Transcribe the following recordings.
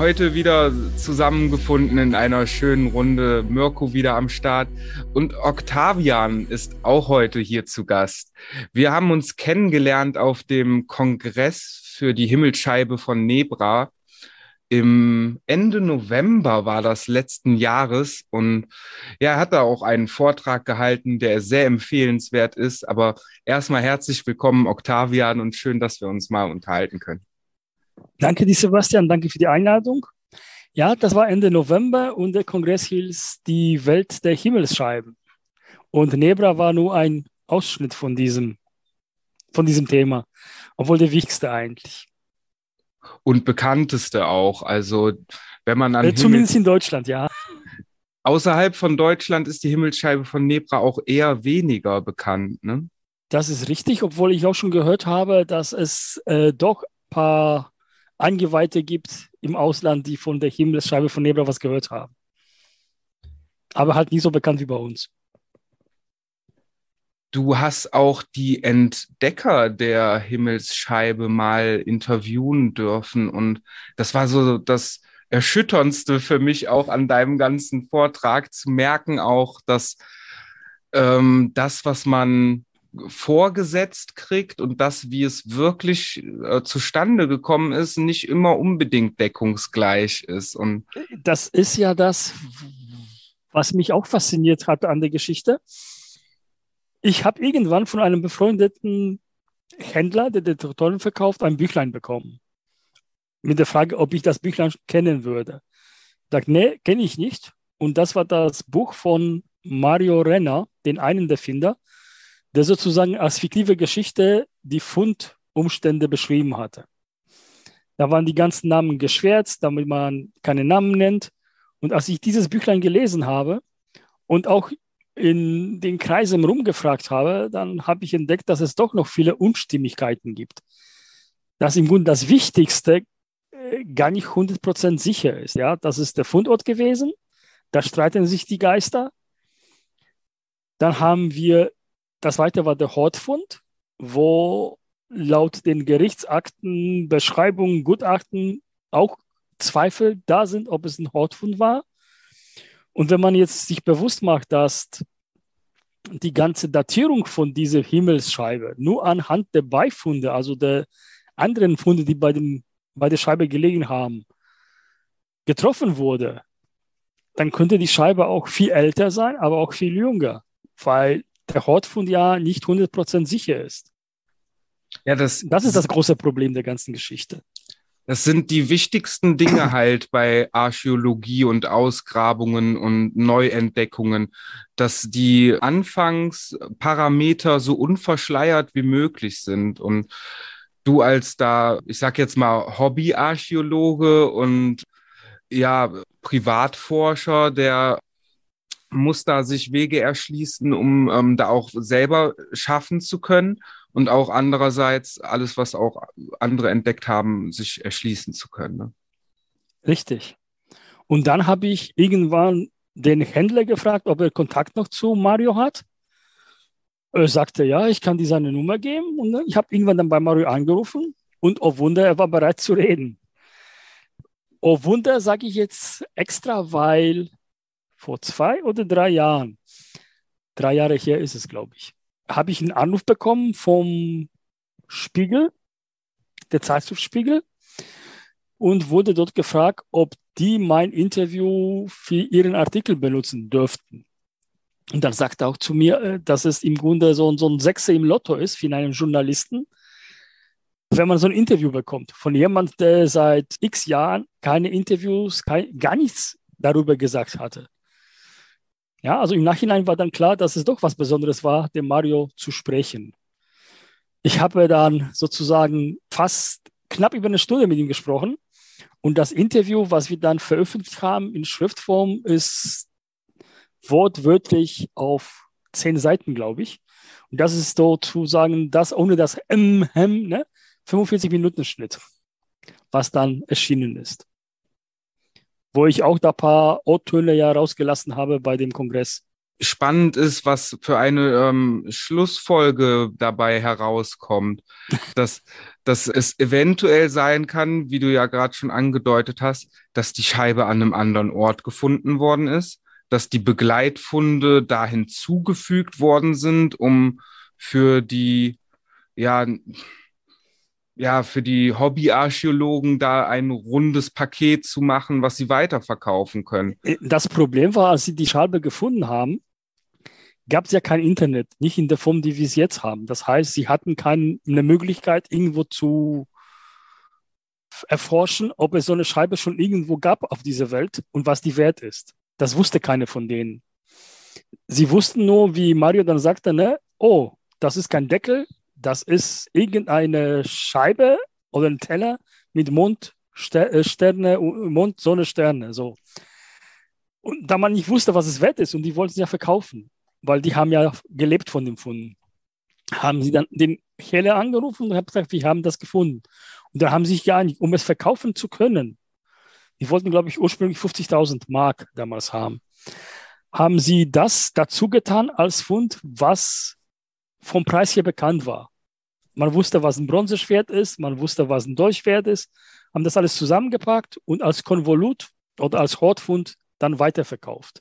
heute wieder zusammengefunden in einer schönen Runde. Mirko wieder am Start und Octavian ist auch heute hier zu Gast. Wir haben uns kennengelernt auf dem Kongress für die Himmelsscheibe von Nebra. Im Ende November war das letzten Jahres und ja, er hat da auch einen Vortrag gehalten, der sehr empfehlenswert ist. Aber erstmal herzlich willkommen, Octavian, und schön, dass wir uns mal unterhalten können. Danke, die Sebastian, danke für die Einladung. Ja, das war Ende November und der Kongress hieß die Welt der Himmelsscheiben. Und Nebra war nur ein Ausschnitt von diesem, von diesem Thema, obwohl der wichtigste eigentlich. Und bekannteste auch. Also, wenn man an. Äh, zumindest in Deutschland, ja. Außerhalb von Deutschland ist die Himmelsscheibe von Nebra auch eher weniger bekannt, ne? Das ist richtig, obwohl ich auch schon gehört habe, dass es äh, doch ein paar Eingeweihte gibt im Ausland, die von der Himmelsscheibe von Nebra was gehört haben. Aber halt nie so bekannt wie bei uns. Du hast auch die Entdecker der Himmelsscheibe mal interviewen dürfen und das war so das Erschütterndste für mich auch an deinem ganzen Vortrag zu merken auch, dass ähm, das, was man vorgesetzt kriegt und das, wie es wirklich äh, zustande gekommen ist, nicht immer unbedingt deckungsgleich ist. Und das ist ja das, was mich auch fasziniert hat an der Geschichte. Ich habe irgendwann von einem befreundeten Händler, der Detektoren verkauft, ein Büchlein bekommen. Mit der Frage, ob ich das Büchlein kennen würde. Ich sage, nee, kenne ich nicht. Und das war das Buch von Mario Renner, den einen der Finder, der sozusagen als fiktive Geschichte die Fundumstände beschrieben hatte. Da waren die ganzen Namen geschwärzt, damit man keine Namen nennt. Und als ich dieses Büchlein gelesen habe und auch in den Kreisen rumgefragt habe, dann habe ich entdeckt, dass es doch noch viele Unstimmigkeiten gibt. Dass im Grunde das Wichtigste äh, gar nicht 100% sicher ist. Ja, das ist der Fundort gewesen. Da streiten sich die Geister. Dann haben wir das zweite war der Hortfund, wo laut den Gerichtsakten, Beschreibungen, Gutachten auch Zweifel da sind, ob es ein Hortfund war. Und wenn man jetzt sich bewusst macht, dass die ganze Datierung von dieser Himmelsscheibe nur anhand der Beifunde, also der anderen Funde, die bei, dem, bei der Scheibe gelegen haben, getroffen wurde, dann könnte die Scheibe auch viel älter sein, aber auch viel jünger, weil der Hortfund ja nicht 100% sicher ist. Ja, das, das ist das große Problem der ganzen Geschichte. Das sind die wichtigsten Dinge halt bei Archäologie und Ausgrabungen und Neuentdeckungen, dass die Anfangsparameter so unverschleiert wie möglich sind. Und du als da, ich sag jetzt mal, Hobbyarchäologe und ja, Privatforscher, der muss da sich Wege erschließen, um ähm, da auch selber schaffen zu können und auch andererseits alles, was auch andere entdeckt haben, sich erschließen zu können. Ne? Richtig. Und dann habe ich irgendwann den Händler gefragt, ob er Kontakt noch zu Mario hat. Er sagte, ja, ich kann dir seine Nummer geben. Und ich habe irgendwann dann bei Mario angerufen und oh Wunder, er war bereit zu reden. Oh Wunder sage ich jetzt extra, weil vor zwei oder drei Jahren, drei Jahre her ist es, glaube ich, habe ich einen Anruf bekommen vom Spiegel, der Zeitschrift Spiegel, und wurde dort gefragt, ob die mein Interview für ihren Artikel benutzen dürften. Und dann sagte auch zu mir, äh, dass es im Grunde so, so ein Sechser im Lotto ist für einen Journalisten, wenn man so ein Interview bekommt von jemand, der seit x Jahren keine Interviews, kein, gar nichts darüber gesagt hatte. Ja, also im Nachhinein war dann klar, dass es doch was Besonderes war, dem Mario zu sprechen. Ich habe dann sozusagen fast knapp über eine Stunde mit ihm gesprochen. Und das Interview, was wir dann veröffentlicht haben in Schriftform, ist wortwörtlich auf zehn Seiten, glaube ich. Und das ist sozusagen das ohne das M, M, ne? 45 Minuten Schnitt, was dann erschienen ist wo ich auch da paar O-Töne ja rausgelassen habe bei dem Kongress. Spannend ist, was für eine ähm, Schlussfolge dabei herauskommt. dass, dass es eventuell sein kann, wie du ja gerade schon angedeutet hast, dass die Scheibe an einem anderen Ort gefunden worden ist, dass die Begleitfunde da hinzugefügt worden sind, um für die, ja, ja, für die Hobbyarchäologen da ein rundes Paket zu machen, was sie weiterverkaufen können. Das Problem war, als sie die Scheibe gefunden haben, gab es ja kein Internet, nicht in der Form, die wir es jetzt haben. Das heißt, sie hatten keine Möglichkeit, irgendwo zu erforschen, ob es so eine Scheibe schon irgendwo gab auf dieser Welt und was die wert ist. Das wusste keine von denen. Sie wussten nur, wie Mario dann sagte, ne, oh, das ist kein Deckel, das ist irgendeine Scheibe oder ein Teller mit Mond, äh, Sterne, Mond, Sonne, Sterne, so. Und da man nicht wusste, was es wert ist und die wollten es ja verkaufen weil die haben ja gelebt von dem Funden. Haben sie dann den Heller angerufen und haben gesagt, wir haben das gefunden. Und da haben sie sich geeinigt, um es verkaufen zu können. Die wollten, glaube ich, ursprünglich 50.000 Mark damals haben. Haben sie das dazu getan als Fund, was vom Preis her bekannt war. Man wusste, was ein Bronzeschwert ist, man wusste, was ein Dolchschwert ist, haben das alles zusammengepackt und als Konvolut oder als Hortfund dann weiterverkauft.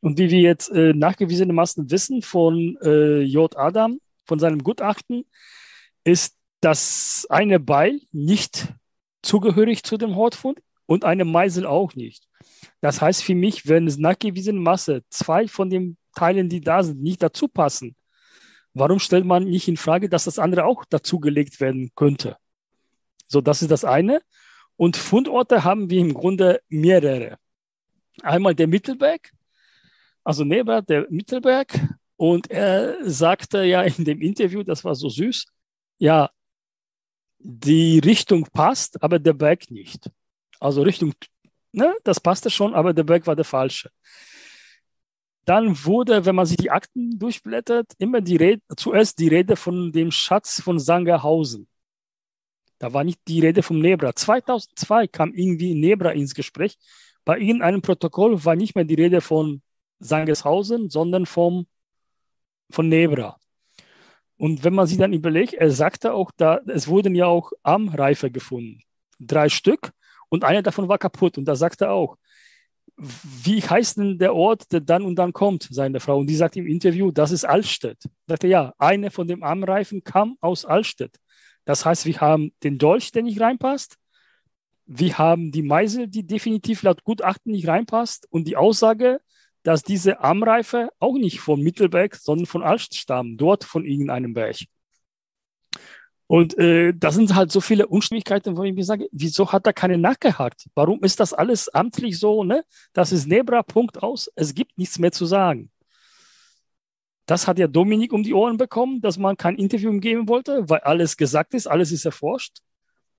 Und wie wir jetzt äh, nachgewiesenermaßen wissen von äh, J. Adam, von seinem Gutachten, ist das eine Beil nicht zugehörig zu dem Hortfund und eine Meisel auch nicht. Das heißt für mich, wenn es nachgewiesene Masse zwei von den Teilen, die da sind, nicht dazu passen, warum stellt man nicht in Frage, dass das andere auch dazugelegt werden könnte? So, das ist das eine. Und Fundorte haben wir im Grunde mehrere. Einmal der Mittelberg, also Neber, der Mittelberg. Und er sagte ja in dem Interview, das war so süß, ja, die Richtung passt, aber der Berg nicht. Also Richtung, ne, das passte schon, aber der Berg war der falsche. Dann wurde, wenn man sich die Akten durchblättert, immer die Rede, zuerst die Rede von dem Schatz von Sangerhausen. Da war nicht die Rede vom Nebra. 2002 kam irgendwie Nebra ins Gespräch. Bei irgendeinem Protokoll war nicht mehr die Rede von Sangershausen, sondern vom, von Nebra. Und wenn man sich dann überlegt, er sagte auch, da, es wurden ja auch Armreife gefunden. Drei Stück und einer davon war kaputt. Und da sagte er auch, wie heißt denn der Ort, der dann und dann kommt, seine Frau? Und die sagt im Interview, das ist Altstedt. Sagte ja, eine von den Armreifen kam aus Altstedt. Das heißt, wir haben den Dolch, der nicht reinpasst. Wir haben die Meisel, die definitiv laut Gutachten nicht reinpasst. Und die Aussage, dass diese Armreife auch nicht von Mittelberg, sondern von Alst stammen, dort von irgendeinem Berg. Und äh, das sind halt so viele Unstimmigkeiten, wo ich mir sage, wieso hat er keine nachgehakt? Warum ist das alles amtlich so? Ne? Das ist Nebra, Punkt aus. Es gibt nichts mehr zu sagen. Das hat ja Dominik um die Ohren bekommen, dass man kein Interview geben wollte, weil alles gesagt ist, alles ist erforscht.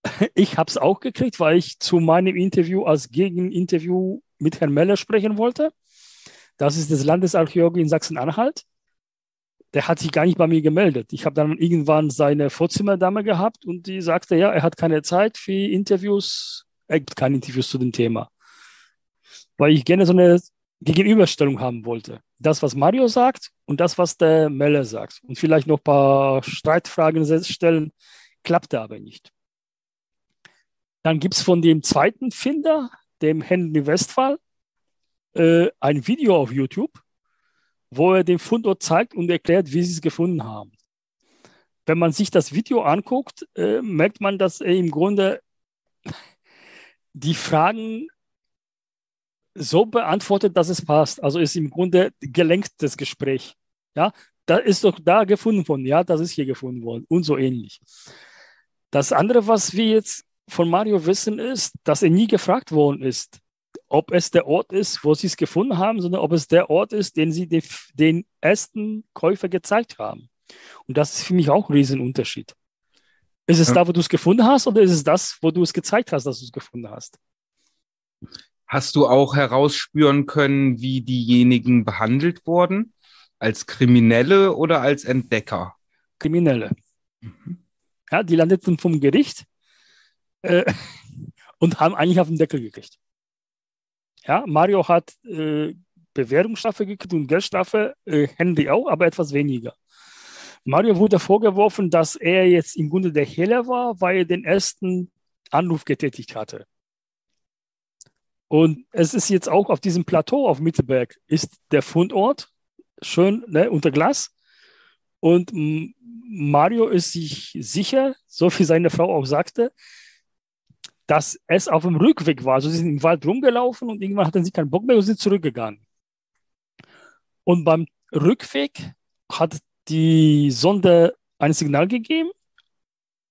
Ich habe es auch gekriegt, weil ich zu meinem Interview als Gegeninterview mit Herrn Meller sprechen wollte. Das ist das Landesarchäologe in Sachsen-Anhalt. Der hat sich gar nicht bei mir gemeldet. Ich habe dann irgendwann seine Vorzimmerdame gehabt und die sagte, ja, er hat keine Zeit für Interviews. Er gibt keine Interviews zu dem Thema. Weil ich gerne so eine Gegenüberstellung haben wollte. Das, was Mario sagt und das, was der Meller sagt. Und vielleicht noch ein paar Streitfragen stellen, klappte aber nicht. Dann gibt es von dem zweiten Finder, dem Henry Westphal, äh, ein Video auf YouTube, wo er den Fundort zeigt und erklärt, wie sie es gefunden haben. Wenn man sich das Video anguckt, äh, merkt man, dass er im Grunde die Fragen so beantwortet, dass es passt. Also ist im Grunde gelenkt das Gespräch. Ja, da ist doch da gefunden worden. Ja, das ist hier gefunden worden und so ähnlich. Das andere, was wir jetzt von Mario wissen, ist, dass er nie gefragt worden ist, ob es der Ort ist, wo sie es gefunden haben, sondern ob es der Ort ist, den sie den ersten Käufer gezeigt haben. Und das ist für mich auch ein Riesenunterschied. Ist es ja. da, wo du es gefunden hast, oder ist es das, wo du es gezeigt hast, dass du es gefunden hast? Hast du auch herausspüren können, wie diejenigen behandelt wurden? Als Kriminelle oder als Entdecker? Kriminelle. Mhm. Ja, die landeten vom Gericht äh, und haben eigentlich auf den Deckel gekriegt. Ja, Mario hat äh, Bewährungsstrafe gekriegt und Geldstrafe, äh, Henry auch, aber etwas weniger. Mario wurde vorgeworfen, dass er jetzt im Grunde der Hehler war, weil er den ersten Anruf getätigt hatte. Und es ist jetzt auch auf diesem Plateau auf Mittelberg ist der Fundort schön ne, unter Glas. Und Mario ist sich sicher, so wie seine Frau auch sagte, dass es auf dem Rückweg war. Also sie sind im Wald rumgelaufen und irgendwann hatten sie keinen Bock mehr und sind zurückgegangen. Und beim Rückweg hat die Sonde ein Signal gegeben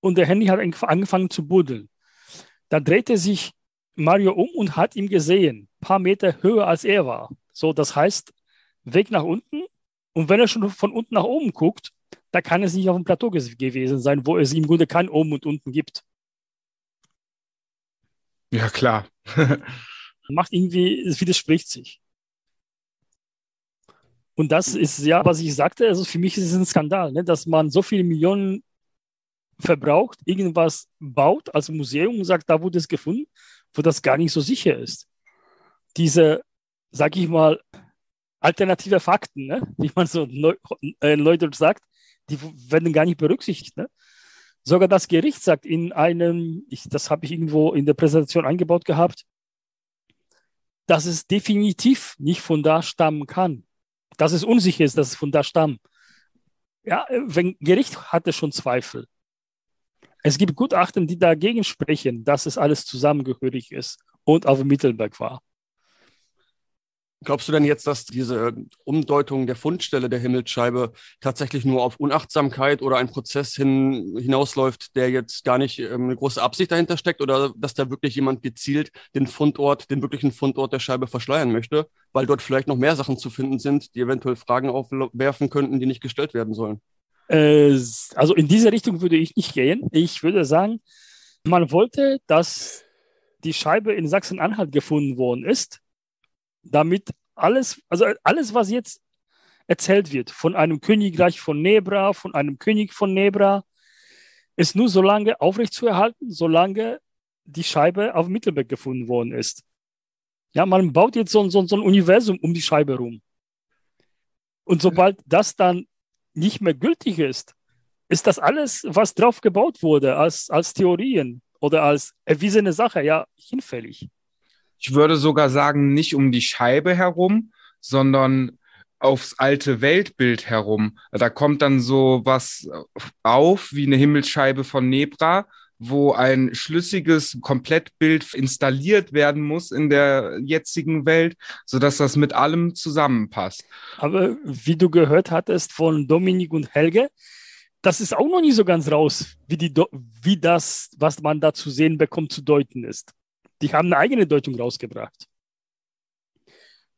und der Handy hat angefangen zu buddeln. Da drehte sich Mario um und hat ihn gesehen, ein paar Meter höher als er war. So, das heißt, Weg nach unten. Und wenn er schon von unten nach oben guckt, da kann es nicht auf dem Plateau gewesen sein, wo es im Grunde kein Oben und Unten gibt. Ja, klar. Macht irgendwie, es widerspricht sich. Und das ist ja, was ich sagte, also für mich ist es ein Skandal, ne, dass man so viele Millionen verbraucht, irgendwas baut als Museum und sagt, da wurde es gefunden, wo das gar nicht so sicher ist. Diese, sag ich mal, alternative Fakten, ne, wie man so neu, äh, sagt, die werden gar nicht berücksichtigt. Ne? Sogar das Gericht sagt in einem, ich, das habe ich irgendwo in der Präsentation eingebaut gehabt, dass es definitiv nicht von da stammen kann. Dass es unsicher ist, dass es von da stammt. Ja, wenn Gericht hatte schon Zweifel. Es gibt Gutachten, die dagegen sprechen, dass es alles zusammengehörig ist und auf Mittelberg war. Glaubst du denn jetzt, dass diese Umdeutung der Fundstelle der Himmelsscheibe tatsächlich nur auf Unachtsamkeit oder einen Prozess hin, hinausläuft, der jetzt gar nicht ähm, eine große Absicht dahinter steckt oder dass da wirklich jemand gezielt den Fundort, den wirklichen Fundort der Scheibe verschleiern möchte, weil dort vielleicht noch mehr Sachen zu finden sind, die eventuell Fragen aufwerfen könnten, die nicht gestellt werden sollen? Äh, also in diese Richtung würde ich nicht gehen. Ich würde sagen, man wollte, dass die Scheibe in Sachsen-Anhalt gefunden worden ist damit alles, also alles, was jetzt erzählt wird von einem Königreich von Nebra, von einem König von Nebra, ist nur so lange aufrechtzuerhalten, solange die Scheibe auf Mittelberg gefunden worden ist. Ja, man baut jetzt so, so, so ein Universum um die Scheibe rum. Und sobald das dann nicht mehr gültig ist, ist das alles, was drauf gebaut wurde, als, als Theorien oder als erwiesene Sache, ja, hinfällig. Ich würde sogar sagen, nicht um die Scheibe herum, sondern aufs alte Weltbild herum. Da kommt dann so was auf wie eine Himmelsscheibe von Nebra, wo ein schlüssiges Komplettbild installiert werden muss in der jetzigen Welt, sodass das mit allem zusammenpasst. Aber wie du gehört hattest von Dominik und Helge, das ist auch noch nicht so ganz raus, wie, die, wie das, was man da zu sehen bekommt, zu deuten ist. Die haben eine eigene Deutung rausgebracht.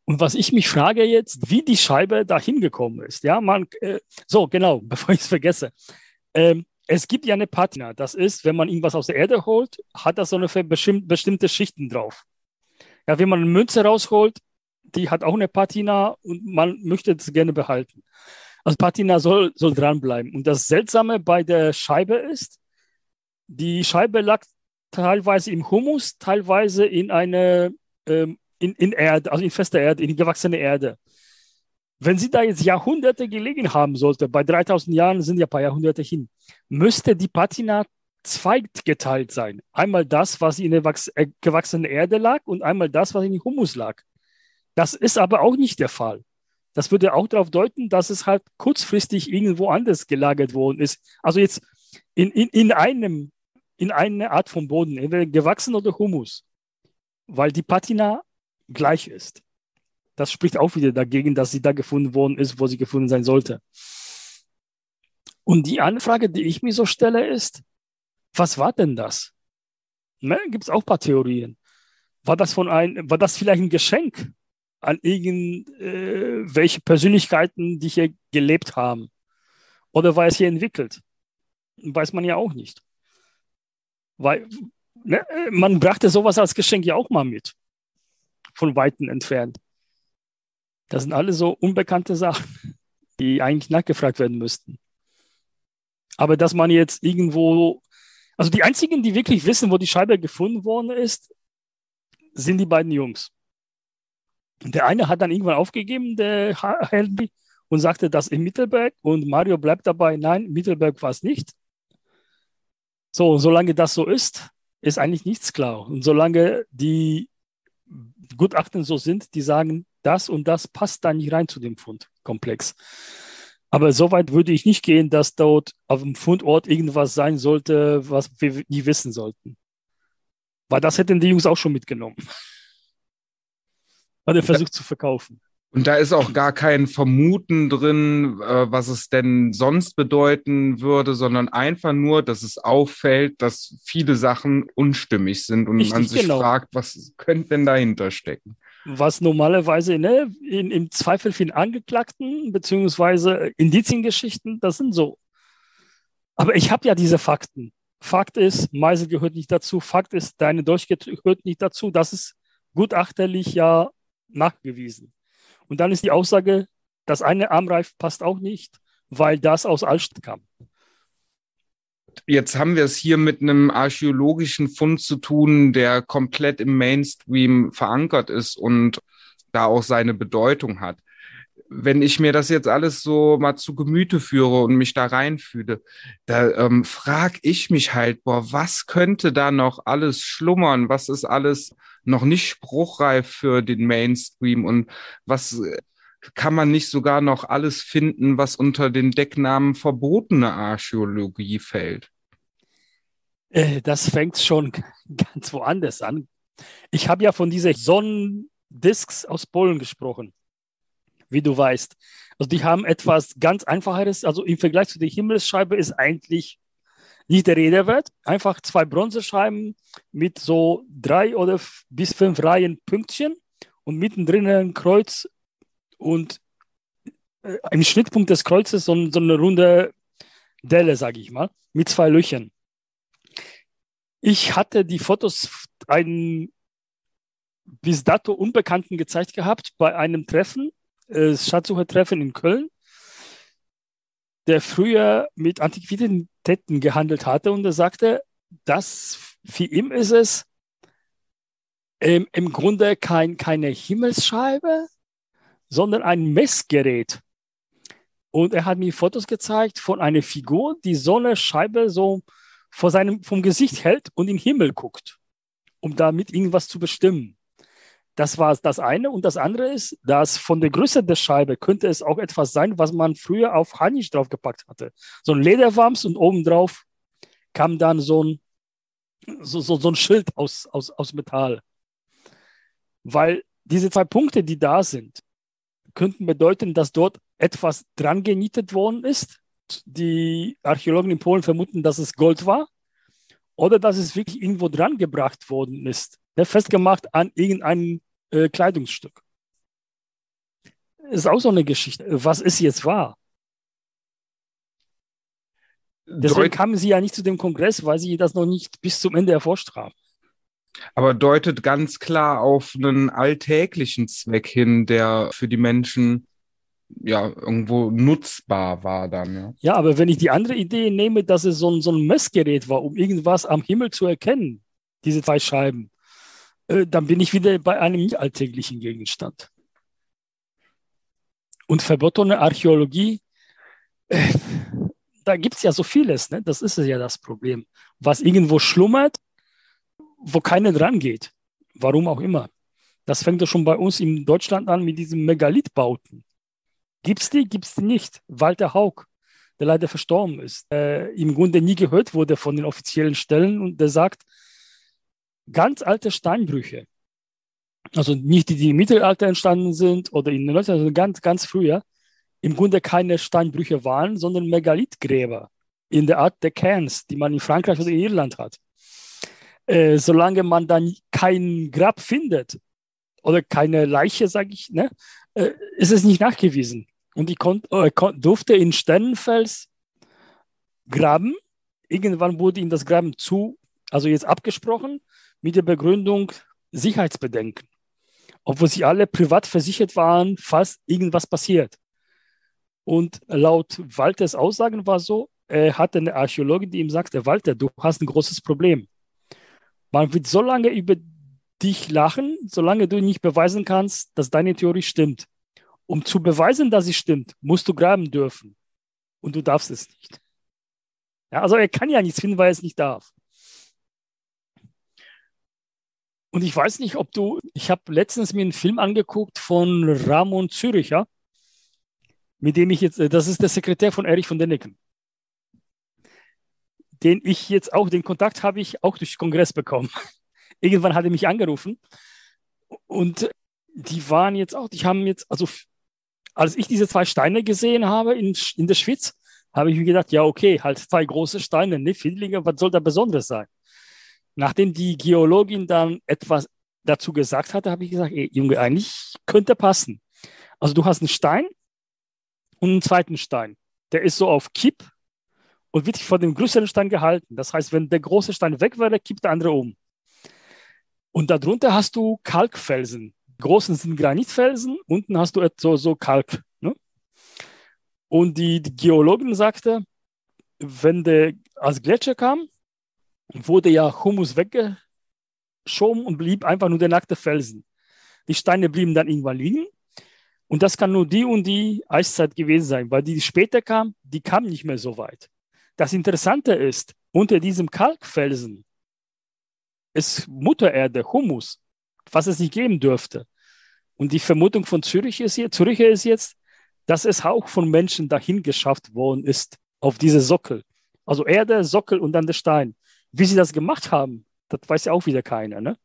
Und was ich mich frage jetzt, wie die Scheibe da hingekommen ist. Ja, man, äh, so genau, bevor ich es vergesse. Ähm, es gibt ja eine Patina. Das ist, wenn man irgendwas aus der Erde holt, hat das so eine bestimmt, bestimmte Schichten drauf. Ja, wenn man eine Münze rausholt, die hat auch eine Patina und man möchte es gerne behalten. Also Patina soll, soll dranbleiben. Und das Seltsame bei der Scheibe ist, die Scheibe lag teilweise im Humus, teilweise in eine ähm, in, in Erde, also in fester Erde, in gewachsene Erde. Wenn sie da jetzt Jahrhunderte gelegen haben sollte, bei 3000 Jahren sind ja ein paar Jahrhunderte hin, müsste die Patina zweitgeteilt sein. Einmal das, was in der äh, gewachsenen Erde lag und einmal das, was in Humus lag. Das ist aber auch nicht der Fall. Das würde auch darauf deuten, dass es halt kurzfristig irgendwo anders gelagert worden ist. Also jetzt in, in, in einem in eine Art von Boden, entweder gewachsen oder Humus, weil die Patina gleich ist. Das spricht auch wieder dagegen, dass sie da gefunden worden ist, wo sie gefunden sein sollte. Und die andere Frage, die ich mir so stelle, ist, was war denn das? Ne, Gibt es auch ein paar Theorien. War das, von ein, war das vielleicht ein Geschenk an irgendwelche äh, Persönlichkeiten, die hier gelebt haben? Oder war es hier entwickelt? Weiß man ja auch nicht. Weil ne, man brachte sowas als Geschenk ja auch mal mit. Von Weitem entfernt. Das sind alle so unbekannte Sachen, die eigentlich nachgefragt werden müssten. Aber dass man jetzt irgendwo, also die einzigen, die wirklich wissen, wo die Scheibe gefunden worden ist, sind die beiden Jungs. Und der eine hat dann irgendwann aufgegeben, der Helby, und sagte das in Mittelberg und Mario bleibt dabei, nein, Mittelberg war es nicht. So, solange das so ist, ist eigentlich nichts klar. Und solange die Gutachten so sind, die sagen, das und das passt da nicht rein zu dem Fundkomplex. Aber so weit würde ich nicht gehen, dass dort auf dem Fundort irgendwas sein sollte, was wir nie wissen sollten. Weil das hätten die Jungs auch schon mitgenommen. Hat er versucht zu verkaufen. Und da ist auch gar kein Vermuten drin, äh, was es denn sonst bedeuten würde, sondern einfach nur, dass es auffällt, dass viele Sachen unstimmig sind und Richtig, man sich genau. fragt, was könnte denn dahinter stecken? Was normalerweise ne, in, im Zweifel für den Angeklagten beziehungsweise Indiziengeschichten, das sind so. Aber ich habe ja diese Fakten. Fakt ist, Meisel gehört nicht dazu. Fakt ist, deine Dolch gehört nicht dazu. Das ist gutachterlich ja nachgewiesen. Und dann ist die Aussage, das eine Armreif passt auch nicht, weil das aus Altstadt kam. Jetzt haben wir es hier mit einem archäologischen Fund zu tun, der komplett im Mainstream verankert ist und da auch seine Bedeutung hat. Wenn ich mir das jetzt alles so mal zu Gemüte führe und mich da reinfühle, da ähm, frage ich mich halt, boah, was könnte da noch alles schlummern? Was ist alles noch nicht spruchreif für den Mainstream und was äh, kann man nicht sogar noch alles finden, was unter den Decknamen verbotene Archäologie fällt? Äh, das fängt schon ganz woanders an. Ich habe ja von dieser Sonnendisks aus Polen gesprochen, wie du weißt. Also die haben etwas ganz Einfacheres. Also im Vergleich zu der Himmelsscheibe ist eigentlich nicht der Rede wert. Einfach zwei Bronzescheiben mit so drei oder bis fünf Reihen Pünktchen und mittendrin ein Kreuz und äh, im Schnittpunkt des Kreuzes so, so eine runde Delle, sage ich mal, mit zwei Löchern. Ich hatte die Fotos einen bis dato Unbekannten gezeigt gehabt bei einem Treffen, äh, Schatzsuchertreffen in Köln, der früher mit Antiquitäten Städten gehandelt hatte und er sagte, dass für ihn ist es ähm, im Grunde kein, keine Himmelsscheibe, sondern ein Messgerät. Und er hat mir Fotos gezeigt von einer Figur, die so eine Scheibe so vor seinem, vom Gesicht hält und in den Himmel guckt, um damit irgendwas zu bestimmen. Das war das eine. Und das andere ist, dass von der Größe der Scheibe könnte es auch etwas sein, was man früher auf Harnisch draufgepackt hatte. So ein Lederwams und obendrauf kam dann so ein, so, so, so ein Schild aus, aus, aus Metall. Weil diese zwei Punkte, die da sind, könnten bedeuten, dass dort etwas dran genietet worden ist. Die Archäologen in Polen vermuten, dass es Gold war oder dass es wirklich irgendwo dran gebracht worden ist, ne, festgemacht an irgendeinem äh, Kleidungsstück. Ist auch so eine Geschichte. Was ist jetzt wahr? Deswegen Deut kamen sie ja nicht zu dem Kongress, weil sie das noch nicht bis zum Ende erforscht haben. Aber deutet ganz klar auf einen alltäglichen Zweck hin, der für die Menschen ja irgendwo nutzbar war dann. Ja, ja aber wenn ich die andere Idee nehme, dass es so ein, so ein Messgerät war, um irgendwas am Himmel zu erkennen, diese zwei Scheiben, äh, dann bin ich wieder bei einem alltäglichen Gegenstand. Und verbotene Archäologie, äh, da gibt es ja so vieles, ne? das ist ja das Problem, was irgendwo schlummert, wo keiner dran geht, warum auch immer. Das fängt ja schon bei uns in Deutschland an mit diesen Megalithbauten. Gibt es die, gibt es die nicht? Walter Haug, der leider verstorben ist, äh, im Grunde nie gehört wurde von den offiziellen Stellen und der sagt, ganz alte Steinbrüche, also nicht die, die im Mittelalter entstanden sind oder in den 19. sondern ganz, ganz früher, im Grunde keine Steinbrüche waren, sondern Megalithgräber in der Art der Cairns, die man in Frankreich oder Irland hat. Äh, solange man dann kein Grab findet oder keine Leiche, sage ich, ne, äh, ist es nicht nachgewiesen. Und ich äh, durfte in Sternenfels graben. Irgendwann wurde ihm das Graben zu, also jetzt abgesprochen mit der Begründung Sicherheitsbedenken, obwohl sie alle privat versichert waren, falls irgendwas passiert. Und laut Walters Aussagen war so, er hatte eine Archäologin, die ihm sagte, Walter, du hast ein großes Problem. Man wird so lange über dich lachen, solange du nicht beweisen kannst, dass deine Theorie stimmt. Um zu beweisen, dass sie stimmt, musst du graben dürfen. Und du darfst es nicht. Ja, also er kann ja nichts finden, weil er es nicht darf. Und ich weiß nicht, ob du, ich habe letztens mir einen Film angeguckt von Ramon Züricher, mit dem ich jetzt, äh, das ist der Sekretär von Erich von Däniken, den ich jetzt auch, den Kontakt habe ich auch durch Kongress bekommen. Irgendwann hat er mich angerufen und die waren jetzt auch, die haben jetzt, also als ich diese zwei Steine gesehen habe in, in der Schweiz, habe ich mir gedacht, ja, okay, halt zwei große Steine, ne, Findlinge, was soll da Besonderes sein? Nachdem die Geologin dann etwas dazu gesagt hatte, habe ich gesagt, ey, Junge, eigentlich könnte passen. Also du hast einen Stein und einen zweiten Stein. Der ist so auf Kipp und wird von dem größeren Stein gehalten. Das heißt, wenn der große Stein weg wäre, kippt der andere um. Und darunter hast du Kalkfelsen. Die großen sind Granitfelsen, unten hast du so, so Kalk. Ne? Und die, die Geologin sagte, wenn der als Gletscher kam, wurde ja Humus weggeschoben und blieb einfach nur der nackte Felsen. Die Steine blieben dann liegen. Und das kann nur die und die Eiszeit gewesen sein, weil die, die später kam, die kam nicht mehr so weit. Das Interessante ist, unter diesem Kalkfelsen ist Muttererde, Humus, was es nicht geben dürfte. Und die Vermutung von Zürich ist jetzt, Züricher ist jetzt, dass es auch von Menschen dahin geschafft worden ist, auf diese Sockel. Also Erde, Sockel und dann der Stein. Wie sie das gemacht haben, das weiß ja auch wieder keiner. Ne?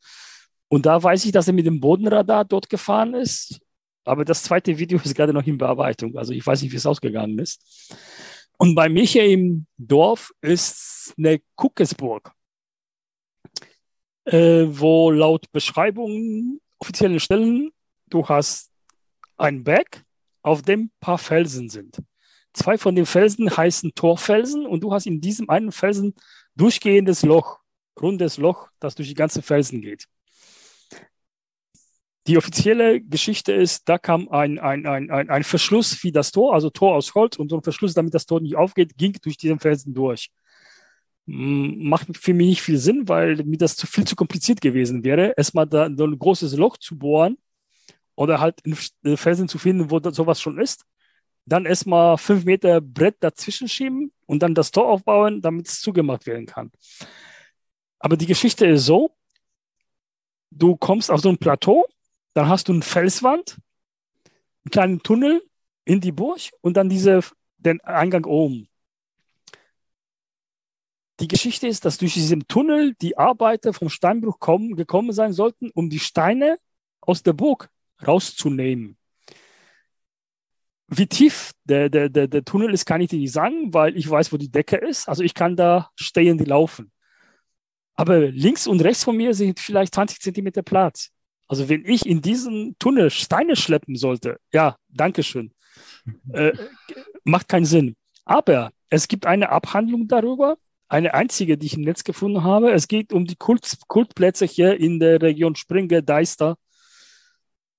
Und da weiß ich, dass er mit dem Bodenradar dort gefahren ist. Aber das zweite Video ist gerade noch in Bearbeitung. Also ich weiß nicht, wie es ausgegangen ist. Und bei mir hier im Dorf ist eine Kuckesburg, äh, wo laut Beschreibungen offiziellen Stellen du hast einen Berg, auf dem ein paar Felsen sind. Zwei von den Felsen heißen Torfelsen und du hast in diesem einen Felsen durchgehendes Loch, rundes Loch, das durch die ganzen Felsen geht. Die offizielle Geschichte ist, da kam ein, ein, ein, ein, Verschluss wie das Tor, also Tor aus Holz und so ein Verschluss, damit das Tor nicht aufgeht, ging durch diesen Felsen durch. Macht für mich nicht viel Sinn, weil mir das zu viel zu kompliziert gewesen wäre, erstmal da ein großes Loch zu bohren oder halt einen Felsen zu finden, wo sowas schon ist. Dann erstmal fünf Meter Brett dazwischen schieben und dann das Tor aufbauen, damit es zugemacht werden kann. Aber die Geschichte ist so, du kommst auf so ein Plateau, dann hast du eine Felswand, einen kleinen Tunnel in die Burg und dann diese, den Eingang oben. Die Geschichte ist, dass durch diesen Tunnel die Arbeiter vom Steinbruch kommen, gekommen sein sollten, um die Steine aus der Burg rauszunehmen. Wie tief der, der, der, der Tunnel ist, kann ich dir nicht sagen, weil ich weiß, wo die Decke ist. Also ich kann da stehend laufen. Aber links und rechts von mir sind vielleicht 20 Zentimeter Platz. Also wenn ich in diesen Tunnel Steine schleppen sollte, ja, Dankeschön. Äh, macht keinen Sinn. Aber es gibt eine Abhandlung darüber, eine einzige, die ich im Netz gefunden habe. Es geht um die Kult, Kultplätze hier in der Region Springe, Deister,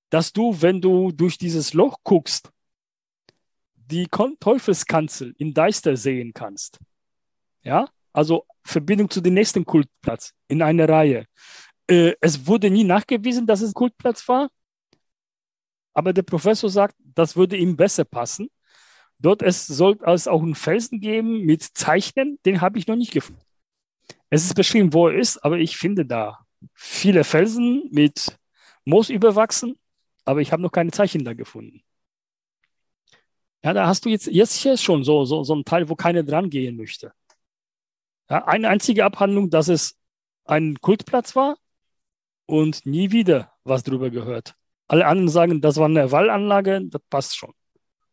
dass du, wenn du durch dieses Loch guckst, die Teufelskanzel in Deister sehen kannst. Ja, also Verbindung zu dem nächsten Kultplatz in einer Reihe. Äh, es wurde nie nachgewiesen, dass es ein Kultplatz war, aber der Professor sagt, das würde ihm besser passen. Dort es soll es auch einen Felsen geben mit Zeichnen, den habe ich noch nicht gefunden. Es ist beschrieben, wo er ist, aber ich finde da viele Felsen mit Moos überwachsen, aber ich habe noch keine Zeichen da gefunden. Ja, da hast du jetzt, jetzt hier schon so, so, so ein Teil, wo keiner dran gehen möchte. Ja, eine einzige Abhandlung, dass es ein Kultplatz war und nie wieder was drüber gehört. Alle anderen sagen, das war eine Wallanlage, das passt schon.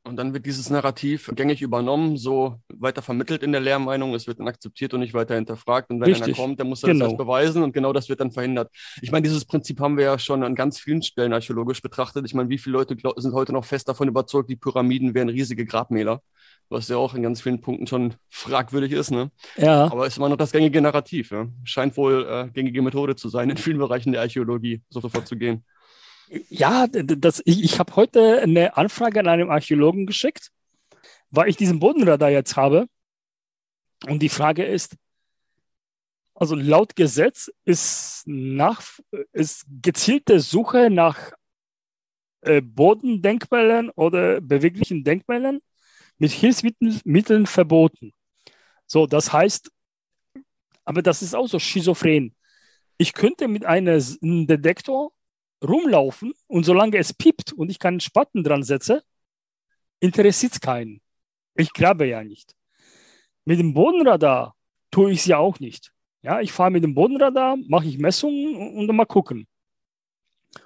Und dann wird dieses Narrativ gängig übernommen, so weiter vermittelt in der Lehrmeinung. Es wird dann akzeptiert und nicht weiter hinterfragt. Und wenn Richtig. einer kommt, dann muss er genau. das erst beweisen und genau das wird dann verhindert. Ich meine, dieses Prinzip haben wir ja schon an ganz vielen Stellen archäologisch betrachtet. Ich meine, wie viele Leute sind heute noch fest davon überzeugt, die Pyramiden wären riesige Grabmäler? Was ja auch in ganz vielen Punkten schon fragwürdig ist, ne? Ja. Aber ist immer noch das gängige Narrativ, ja? Scheint wohl äh, gängige Methode zu sein, in vielen Bereichen der Archäologie so vorzugehen. Ja, das, ich, ich habe heute eine Anfrage an einen Archäologen geschickt, weil ich diesen Bodenradar jetzt habe. Und die Frage ist, also laut Gesetz ist, nach, ist gezielte Suche nach äh, Bodendenkmälern oder beweglichen Denkmälern mit Hilfsmitteln verboten. So, das heißt, aber das ist auch so schizophren. Ich könnte mit einem Detektor rumlaufen und solange es piept und ich keinen Spatten dran setze, interessiert es keinen. Ich grabe ja nicht. Mit dem Bodenradar tue ich es ja auch nicht. Ja, ich fahre mit dem Bodenradar, mache ich Messungen und dann mal gucken.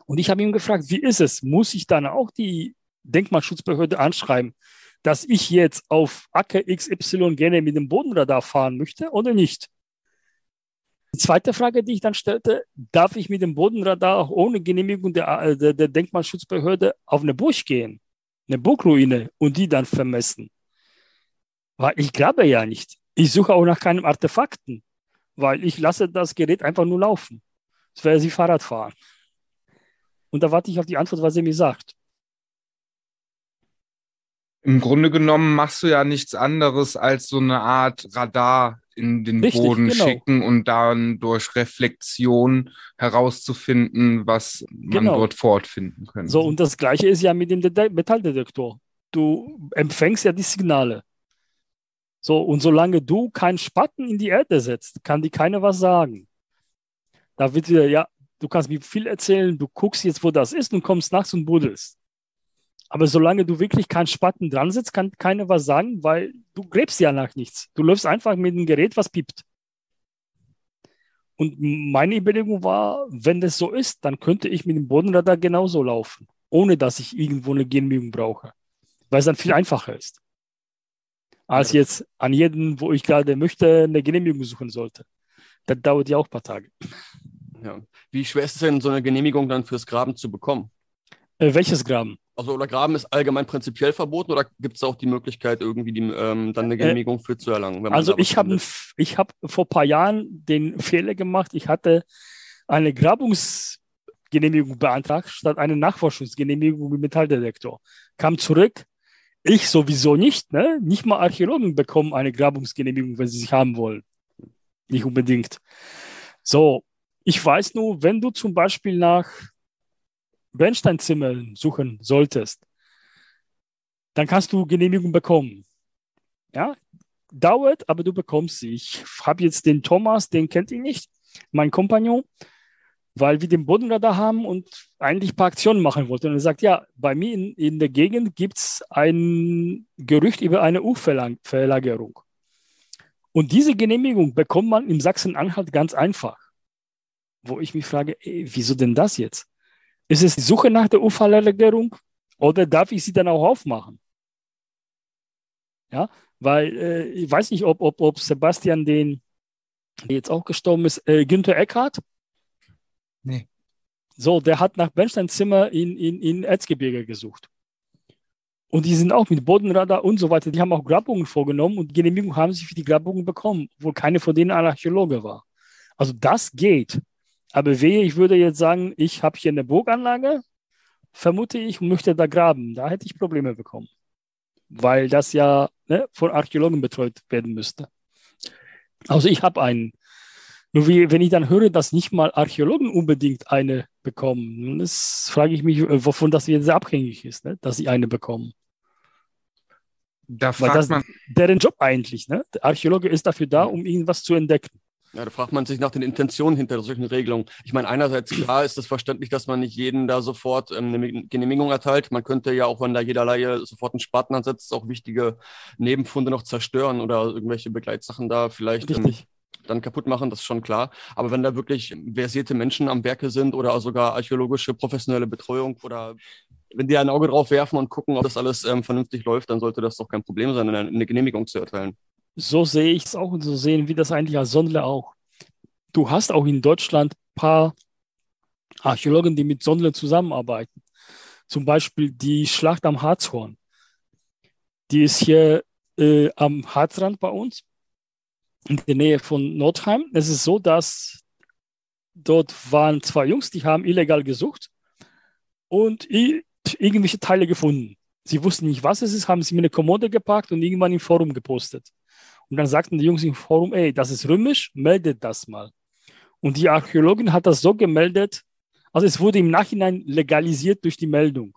Und ich habe ihn gefragt, wie ist es? Muss ich dann auch die Denkmalschutzbehörde anschreiben, dass ich jetzt auf Acker XY gerne mit dem Bodenradar fahren möchte oder nicht? Die zweite Frage, die ich dann stellte, darf ich mit dem Bodenradar auch ohne Genehmigung der, äh, der, der Denkmalschutzbehörde auf eine Burg gehen, eine Burgruine und die dann vermessen? Weil ich glaube ja nicht. Ich suche auch nach keinen Artefakten, weil ich lasse das Gerät einfach nur laufen. Das wäre sie Fahrrad fahren. Und da warte ich auf die Antwort, was er mir sagt. Im Grunde genommen machst du ja nichts anderes als so eine Art Radar in den Richtig, Boden genau. schicken und dann durch Reflexion herauszufinden, was man genau. dort fortfinden könnte. So, und das Gleiche ist ja mit dem De Metalldetektor. Du empfängst ja die Signale. So, und solange du keinen Spatten in die Erde setzt, kann dir keiner was sagen. Da wird wieder, ja, du kannst mir viel erzählen, du guckst jetzt, wo das ist und kommst nachts und buddelst. Aber solange du wirklich keinen Spatten dran sitzt, kann keiner was sagen, weil du gräbst ja nach nichts. Du läufst einfach mit einem Gerät, was piept. Und meine Überlegung war, wenn das so ist, dann könnte ich mit dem Bodenradar genauso laufen, ohne dass ich irgendwo eine Genehmigung brauche, weil es dann viel einfacher ist, als ja. jetzt an jeden, wo ich gerade möchte, eine Genehmigung suchen sollte. Das dauert ja auch ein paar Tage. Ja. Wie schwer ist es denn, so eine Genehmigung dann fürs Graben zu bekommen? Äh, welches Graben? Also oder Graben ist allgemein prinzipiell verboten oder gibt es auch die Möglichkeit, irgendwie die, ähm, dann eine äh, Genehmigung für zu erlangen? also ich habe hab vor ein paar Jahren den Fehler gemacht, ich hatte eine Grabungsgenehmigung beantragt, statt eine Nachforschungsgenehmigung mit Metalldetektor. Kam zurück, ich sowieso nicht, ne? Nicht mal Archäologen bekommen eine Grabungsgenehmigung, wenn sie sich haben wollen. Nicht unbedingt. So, ich weiß nur, wenn du zum Beispiel nach Bernsteinzimmern suchen solltest, dann kannst du Genehmigung bekommen. Ja, dauert, aber du bekommst sie. Ich habe jetzt den Thomas, den kennt ihr nicht, mein Kompagnon, weil wir den Bodenradar haben und eigentlich ein paar Aktionen machen wollten. Und er sagt, ja, bei mir in, in der Gegend gibt es ein Gerücht über eine U-Verlagerung. Und diese Genehmigung bekommt man im Sachsen-Anhalt ganz einfach wo ich mich frage, ey, wieso denn das jetzt? Ist es die Suche nach der Unfalllegerung oder darf ich sie dann auch aufmachen? Ja, weil äh, ich weiß nicht, ob, ob, ob Sebastian den, der jetzt auch gestorben ist, äh, Günther Eckhardt. Nee. So, der hat nach Bernsteinzimmer in, in, in Erzgebirge gesucht. Und die sind auch mit Bodenradar und so weiter, die haben auch Grabungen vorgenommen und Genehmigung haben sie für die Grabungen bekommen, obwohl keine von denen ein Archäologe war. Also das geht. Aber wehe, ich würde jetzt sagen, ich habe hier eine Burganlage, vermute ich, und möchte da graben. Da hätte ich Probleme bekommen. Weil das ja ne, von Archäologen betreut werden müsste. Also ich habe einen. Nur wie, wenn ich dann höre, dass nicht mal Archäologen unbedingt eine bekommen, das frage ich mich, äh, wovon das jetzt abhängig ist, ne, dass sie eine bekommen. Da fragt das, man. Deren Job eigentlich, ne? Der Archäologe ist dafür da, um irgendwas zu entdecken. Ja, da fragt man sich nach den Intentionen hinter solchen Regelungen. Ich meine, einerseits klar ist es verständlich, dass man nicht jeden da sofort ähm, eine Genehmigung erteilt. Man könnte ja auch, wenn da jeder Laie sofort einen Spaten ansetzt, auch wichtige Nebenfunde noch zerstören oder irgendwelche Begleitsachen da vielleicht ähm, dann kaputt machen, das ist schon klar. Aber wenn da wirklich versierte Menschen am Werke sind oder sogar archäologische professionelle Betreuung oder wenn die ein Auge drauf werfen und gucken, ob das alles ähm, vernünftig läuft, dann sollte das doch kein Problem sein, eine, eine Genehmigung zu erteilen. So sehe ich es auch und so sehen wir das eigentlich als Sondler auch. Du hast auch in Deutschland ein paar Archäologen, die mit Sondlern zusammenarbeiten. Zum Beispiel die Schlacht am Harzhorn. Die ist hier äh, am Harzrand bei uns, in der Nähe von Nordheim. Es ist so, dass dort waren zwei Jungs, die haben illegal gesucht und irgendwelche Teile gefunden. Sie wussten nicht, was es ist, haben sie mir eine Kommode gepackt und irgendwann im Forum gepostet. Und dann sagten die Jungs im Forum, ey, das ist römisch, meldet das mal. Und die Archäologin hat das so gemeldet, also es wurde im Nachhinein legalisiert durch die Meldung.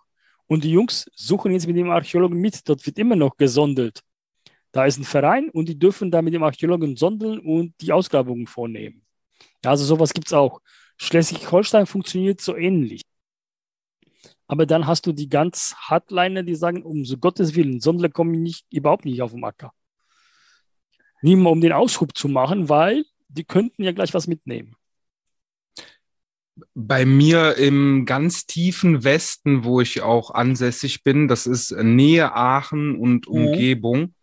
Und die Jungs suchen jetzt mit dem Archäologen mit. Dort wird immer noch gesondelt. Da ist ein Verein und die dürfen da mit dem Archäologen sondeln und die Ausgrabungen vornehmen. Ja, also sowas gibt es auch. Schleswig-Holstein funktioniert so ähnlich. Aber dann hast du die ganz Hardliner, die sagen, um so Gottes Willen, Sondler kommen nicht, überhaupt nicht auf den Acker. Nicht mal um den Aushub zu machen, weil die könnten ja gleich was mitnehmen. Bei mir im ganz tiefen Westen, wo ich auch ansässig bin, das ist Nähe Aachen und mhm. Umgebung, mhm.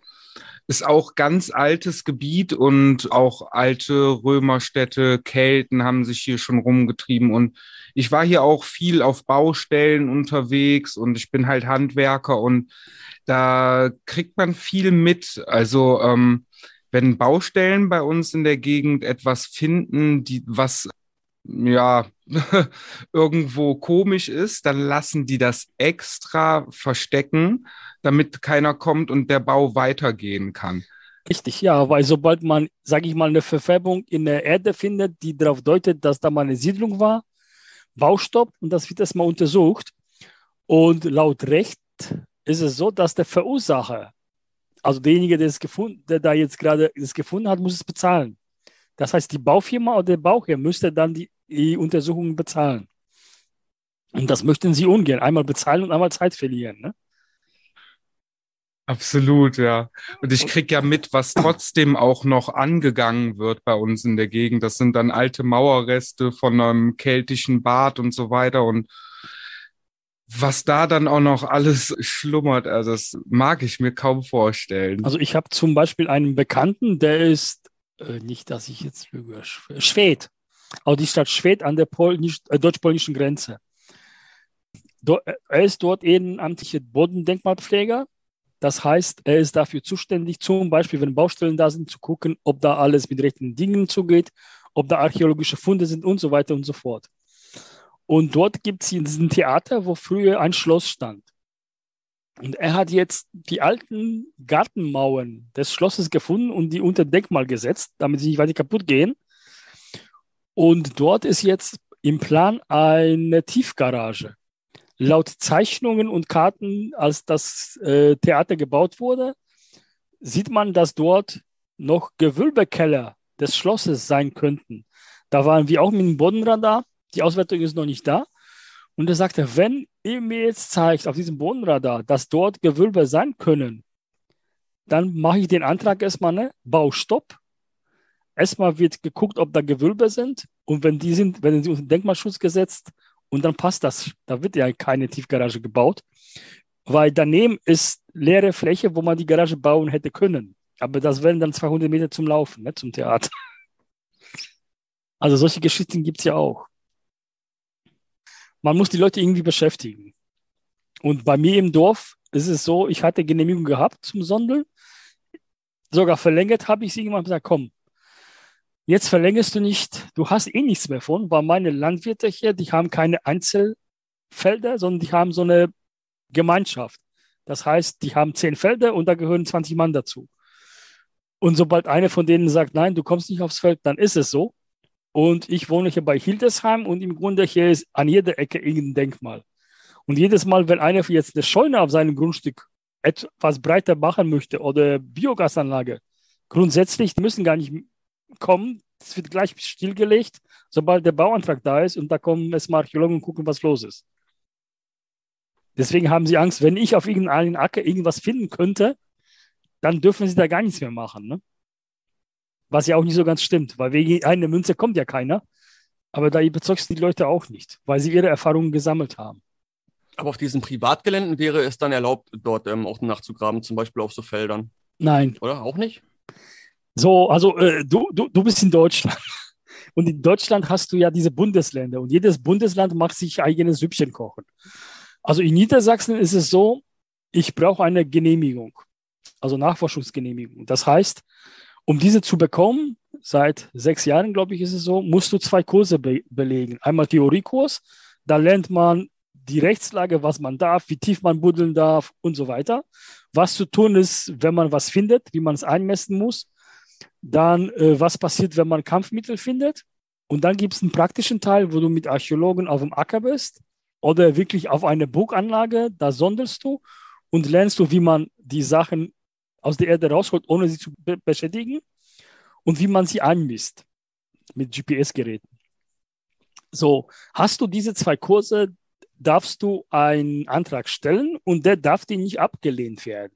ist auch ganz altes Gebiet und auch alte Römerstädte, Kelten haben sich hier schon rumgetrieben und ich war hier auch viel auf Baustellen unterwegs und ich bin halt Handwerker und da kriegt man viel mit. Also ähm, wenn Baustellen bei uns in der Gegend etwas finden, die was ja irgendwo komisch ist, dann lassen die das extra verstecken, damit keiner kommt und der Bau weitergehen kann. Richtig, ja, weil sobald man, sage ich mal, eine Verfärbung in der Erde findet, die darauf deutet, dass da mal eine Siedlung war, Baustopp und das wird erstmal untersucht. Und laut Recht ist es so, dass der Verursacher also derjenige, der, es gefunden, der da jetzt gerade es gefunden hat, muss es bezahlen. Das heißt, die Baufirma oder der Bauherr müsste dann die, die Untersuchungen bezahlen. Und das möchten sie ungern. Einmal bezahlen und einmal Zeit verlieren. Ne? Absolut, ja. Und ich kriege ja mit, was trotzdem auch noch angegangen wird bei uns in der Gegend. Das sind dann alte Mauerreste von einem keltischen Bad und so weiter. Und was da dann auch noch alles schlummert, also das mag ich mir kaum vorstellen. Also ich habe zum Beispiel einen Bekannten, der ist, äh, nicht, dass ich jetzt lüge, Schwed, also die Stadt Schwed an der äh, deutsch-polnischen Grenze. Do, er ist dort ehrenamtlicher Bodendenkmalpfleger. Das heißt, er ist dafür zuständig, zum Beispiel, wenn Baustellen da sind, zu gucken, ob da alles mit rechten Dingen zugeht, ob da archäologische Funde sind und so weiter und so fort. Und dort gibt es diesen Theater, wo früher ein Schloss stand. Und er hat jetzt die alten Gartenmauern des Schlosses gefunden und die unter Denkmal gesetzt, damit sie nicht weiter kaputt gehen. Und dort ist jetzt im Plan eine Tiefgarage. Laut Zeichnungen und Karten, als das äh, Theater gebaut wurde, sieht man, dass dort noch Gewölbekeller des Schlosses sein könnten. Da waren wir auch mit dem Bodenradar die Auswertung ist noch nicht da. Und er sagte, wenn ihr mir jetzt zeigt auf diesem Bodenradar, dass dort Gewölbe sein können, dann mache ich den Antrag erstmal, ne? Baustopp. Erstmal wird geguckt, ob da Gewölbe sind. Und wenn die sind, werden sie unter Denkmalschutz gesetzt und dann passt das. Da wird ja keine Tiefgarage gebaut, weil daneben ist leere Fläche, wo man die Garage bauen hätte können. Aber das wären dann 200 Meter zum Laufen, ne, zum Theater. Also solche Geschichten gibt es ja auch man muss die Leute irgendwie beschäftigen. Und bei mir im Dorf ist es so, ich hatte Genehmigung gehabt zum Sondeln. Sogar verlängert habe ich sie irgendwann gesagt, komm, jetzt verlängerst du nicht, du hast eh nichts mehr von, weil meine Landwirte hier, die haben keine Einzelfelder, sondern die haben so eine Gemeinschaft. Das heißt, die haben zehn Felder und da gehören 20 Mann dazu. Und sobald einer von denen sagt, nein, du kommst nicht aufs Feld, dann ist es so. Und ich wohne hier bei Hildesheim und im Grunde hier ist an jeder Ecke irgendein Denkmal. Und jedes Mal, wenn einer jetzt eine Scheune auf seinem Grundstück etwas breiter machen möchte oder Biogasanlage, grundsätzlich, müssen gar nicht kommen. Es wird gleich stillgelegt, sobald der Bauantrag da ist und da kommen erstmal Archäologen und gucken, was los ist. Deswegen haben sie Angst, wenn ich auf irgendeinen Acker irgendwas finden könnte, dann dürfen sie da gar nichts mehr machen. Ne? Was ja auch nicht so ganz stimmt, weil wegen einer Münze kommt ja keiner. Aber da überzeugst du die Leute auch nicht, weil sie ihre Erfahrungen gesammelt haben. Aber auf diesen Privatgeländen wäre es dann erlaubt, dort ähm, auch nachzugraben, zum Beispiel auf so Feldern. Nein. Oder auch nicht? So, also äh, du, du, du bist in Deutschland. Und in Deutschland hast du ja diese Bundesländer und jedes Bundesland macht sich eigenes Süppchen kochen. Also in Niedersachsen ist es so, ich brauche eine Genehmigung, also Nachforschungsgenehmigung. Das heißt, um diese zu bekommen, seit sechs Jahren, glaube ich, ist es so, musst du zwei Kurse be belegen. Einmal Theoriekurs, da lernt man die Rechtslage, was man darf, wie tief man buddeln darf und so weiter. Was zu tun ist, wenn man was findet, wie man es einmessen muss. Dann, äh, was passiert, wenn man Kampfmittel findet. Und dann gibt es einen praktischen Teil, wo du mit Archäologen auf dem Acker bist oder wirklich auf eine Burganlage, da sondelst du und lernst du, wie man die Sachen aus der Erde rausholt, ohne sie zu be beschädigen und wie man sie einmisst mit GPS-Geräten. So, hast du diese zwei Kurse, darfst du einen Antrag stellen und der darf dir nicht abgelehnt werden.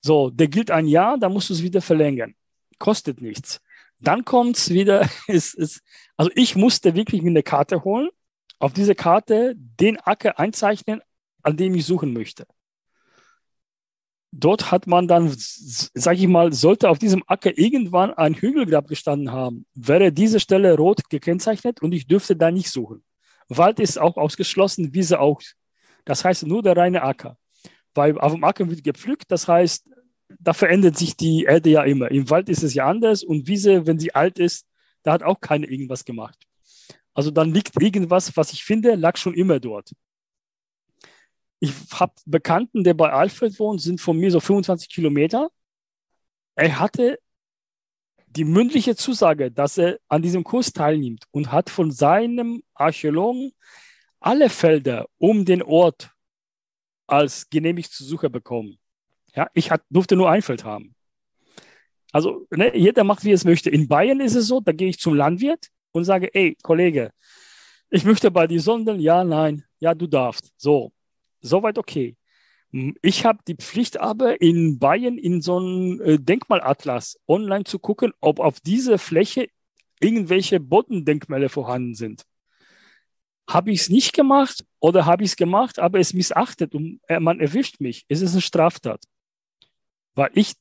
So, der gilt ein Jahr, dann musst du es wieder verlängern. Kostet nichts. Dann kommt es wieder, also ich musste wirklich mir eine Karte holen, auf diese Karte den Acker einzeichnen, an dem ich suchen möchte. Dort hat man dann, sage ich mal, sollte auf diesem Acker irgendwann ein Hügelgrab gestanden haben, wäre diese Stelle rot gekennzeichnet und ich dürfte da nicht suchen. Wald ist auch ausgeschlossen, Wiese auch. Das heißt nur der reine Acker. Weil auf dem Acker wird gepflückt, das heißt, da verändert sich die Erde ja immer. Im Wald ist es ja anders und Wiese, wenn sie alt ist, da hat auch keiner irgendwas gemacht. Also dann liegt irgendwas, was ich finde, lag schon immer dort. Ich habe Bekannten, der bei Alfred wohnt, sind von mir so 25 Kilometer. Er hatte die mündliche Zusage, dass er an diesem Kurs teilnimmt und hat von seinem Archäologen alle Felder um den Ort als genehmigt zu Suche bekommen. Ja, ich hat, durfte nur ein Feld haben. Also ne, jeder macht, wie es möchte. In Bayern ist es so, da gehe ich zum Landwirt und sage, ey, Kollege, ich möchte bei dir sondeln. Ja, nein, ja, du darfst. So, soweit okay. Ich habe die Pflicht aber in Bayern in so einem äh, Denkmalatlas online zu gucken, ob auf dieser Fläche irgendwelche Bodendenkmäler vorhanden sind. Habe ich es nicht gemacht oder habe ich es gemacht, aber es missachtet und äh, man erwischt mich. Es ist eine Straftat. Weil ich,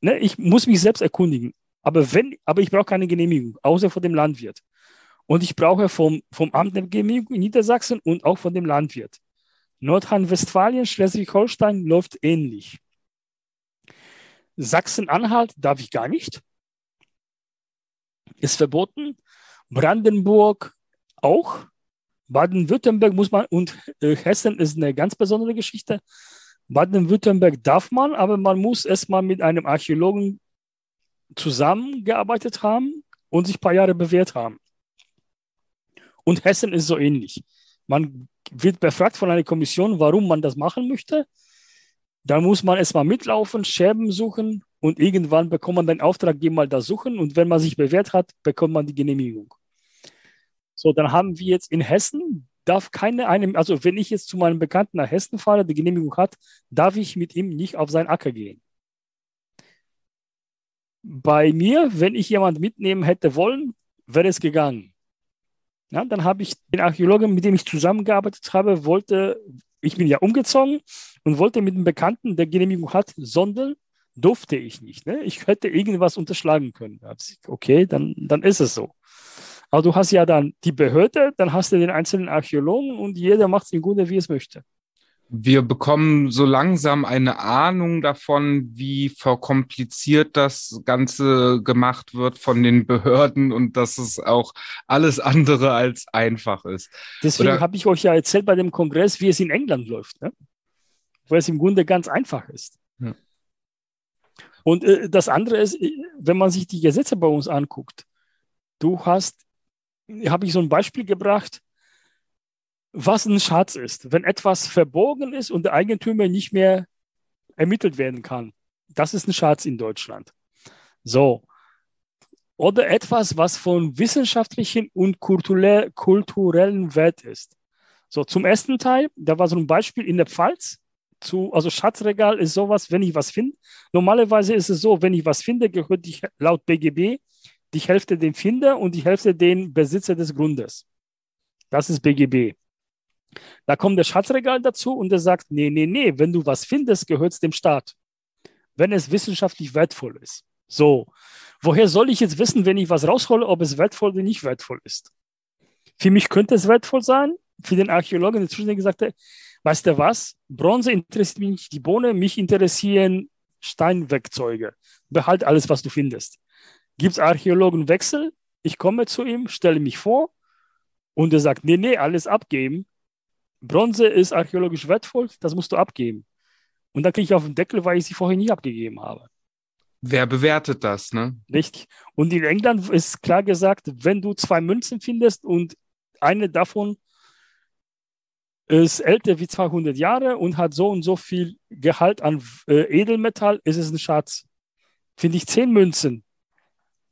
ne, ich muss mich selbst erkundigen. Aber wenn, aber ich brauche keine Genehmigung, außer von dem Landwirt. Und ich brauche vom, vom Amt eine Genehmigung in Niedersachsen und auch von dem Landwirt. Nordrhein-Westfalen, Schleswig-Holstein läuft ähnlich. Sachsen-Anhalt darf ich gar nicht. Ist verboten. Brandenburg auch. Baden-Württemberg muss man und äh, Hessen ist eine ganz besondere Geschichte. Baden-Württemberg darf man, aber man muss erstmal mit einem Archäologen zusammengearbeitet haben und sich ein paar Jahre bewährt haben. Und Hessen ist so ähnlich. Man wird befragt von einer Kommission, warum man das machen möchte. Dann muss man erstmal mitlaufen, Scherben suchen und irgendwann bekommt man den Auftrag, geh mal da suchen und wenn man sich bewährt hat, bekommt man die Genehmigung. So, dann haben wir jetzt in Hessen, darf keine einem, also wenn ich jetzt zu meinem Bekannten nach Hessen fahre, die Genehmigung hat, darf ich mit ihm nicht auf seinen Acker gehen. Bei mir, wenn ich jemand mitnehmen hätte wollen, wäre es gegangen. Ja, dann habe ich den Archäologen, mit dem ich zusammengearbeitet habe, wollte, ich bin ja umgezogen und wollte mit einem Bekannten, der Genehmigung hat, sondeln, durfte ich nicht. Ne? Ich hätte irgendwas unterschlagen können. Okay, dann, dann ist es so. Aber du hast ja dann die Behörde, dann hast du den einzelnen Archäologen und jeder macht es im Grunde, wie es möchte wir bekommen so langsam eine Ahnung davon, wie verkompliziert das Ganze gemacht wird von den Behörden und dass es auch alles andere als einfach ist. Deswegen habe ich euch ja erzählt bei dem Kongress, wie es in England läuft, ne? wo es im Grunde ganz einfach ist. Ja. Und äh, das andere ist, äh, wenn man sich die Gesetze bei uns anguckt, du hast, habe ich so ein Beispiel gebracht, was ein Schatz ist. Wenn etwas verborgen ist und der Eigentümer nicht mehr ermittelt werden kann, das ist ein Schatz in Deutschland. So. Oder etwas, was von wissenschaftlichen und kulturellen Wert ist. So, zum ersten Teil, da war so ein Beispiel in der Pfalz. Zu, also Schatzregal ist sowas, wenn ich was finde. Normalerweise ist es so, wenn ich was finde, gehört die, laut BGB die Hälfte dem Finder und die Hälfte dem Besitzer des Grundes. Das ist BGB. Da kommt der Schatzregal dazu und der sagt, nee, nee, nee, wenn du was findest, gehört es dem Staat. Wenn es wissenschaftlich wertvoll ist. So, woher soll ich jetzt wissen, wenn ich was raushole, ob es wertvoll oder nicht wertvoll ist? Für mich könnte es wertvoll sein. Für den Archäologen, der gesagt hat, weißt du was? Bronze interessiert mich nicht die Bohne, mich interessieren Steinwerkzeuge. Behalt alles, was du findest. Gibt es Archäologenwechsel? Ich komme zu ihm, stelle mich vor und er sagt, nee, nee, alles abgeben. Bronze ist archäologisch wertvoll, das musst du abgeben. Und dann kriege ich auf den Deckel, weil ich sie vorher nie abgegeben habe. Wer bewertet das, ne? Richtig. Und in England ist klar gesagt, wenn du zwei Münzen findest und eine davon ist älter wie 200 Jahre und hat so und so viel Gehalt an äh, Edelmetall, ist es ein Schatz. Finde ich zehn Münzen,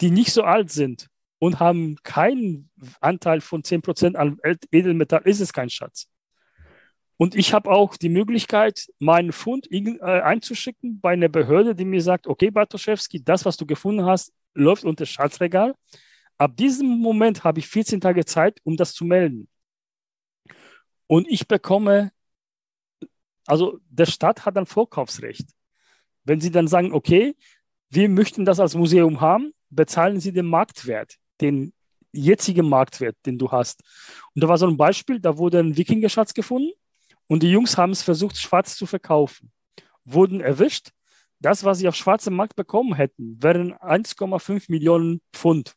die nicht so alt sind und haben keinen Anteil von 10% an Edelmetall, ist es kein Schatz. Und ich habe auch die Möglichkeit, meinen Fund äh, einzuschicken bei einer Behörde, die mir sagt, okay, Bartoszewski, das, was du gefunden hast, läuft unter Schatzregal. Ab diesem Moment habe ich 14 Tage Zeit, um das zu melden. Und ich bekomme, also der Staat hat dann Vorkaufsrecht. Wenn Sie dann sagen, okay, wir möchten das als Museum haben, bezahlen Sie den Marktwert, den jetzigen Marktwert, den du hast. Und da war so ein Beispiel, da wurde ein Wikingerschatz gefunden und die Jungs haben es versucht, schwarz zu verkaufen. Wurden erwischt. Das, was sie auf schwarzem Markt bekommen hätten, wären 1,5 Millionen Pfund.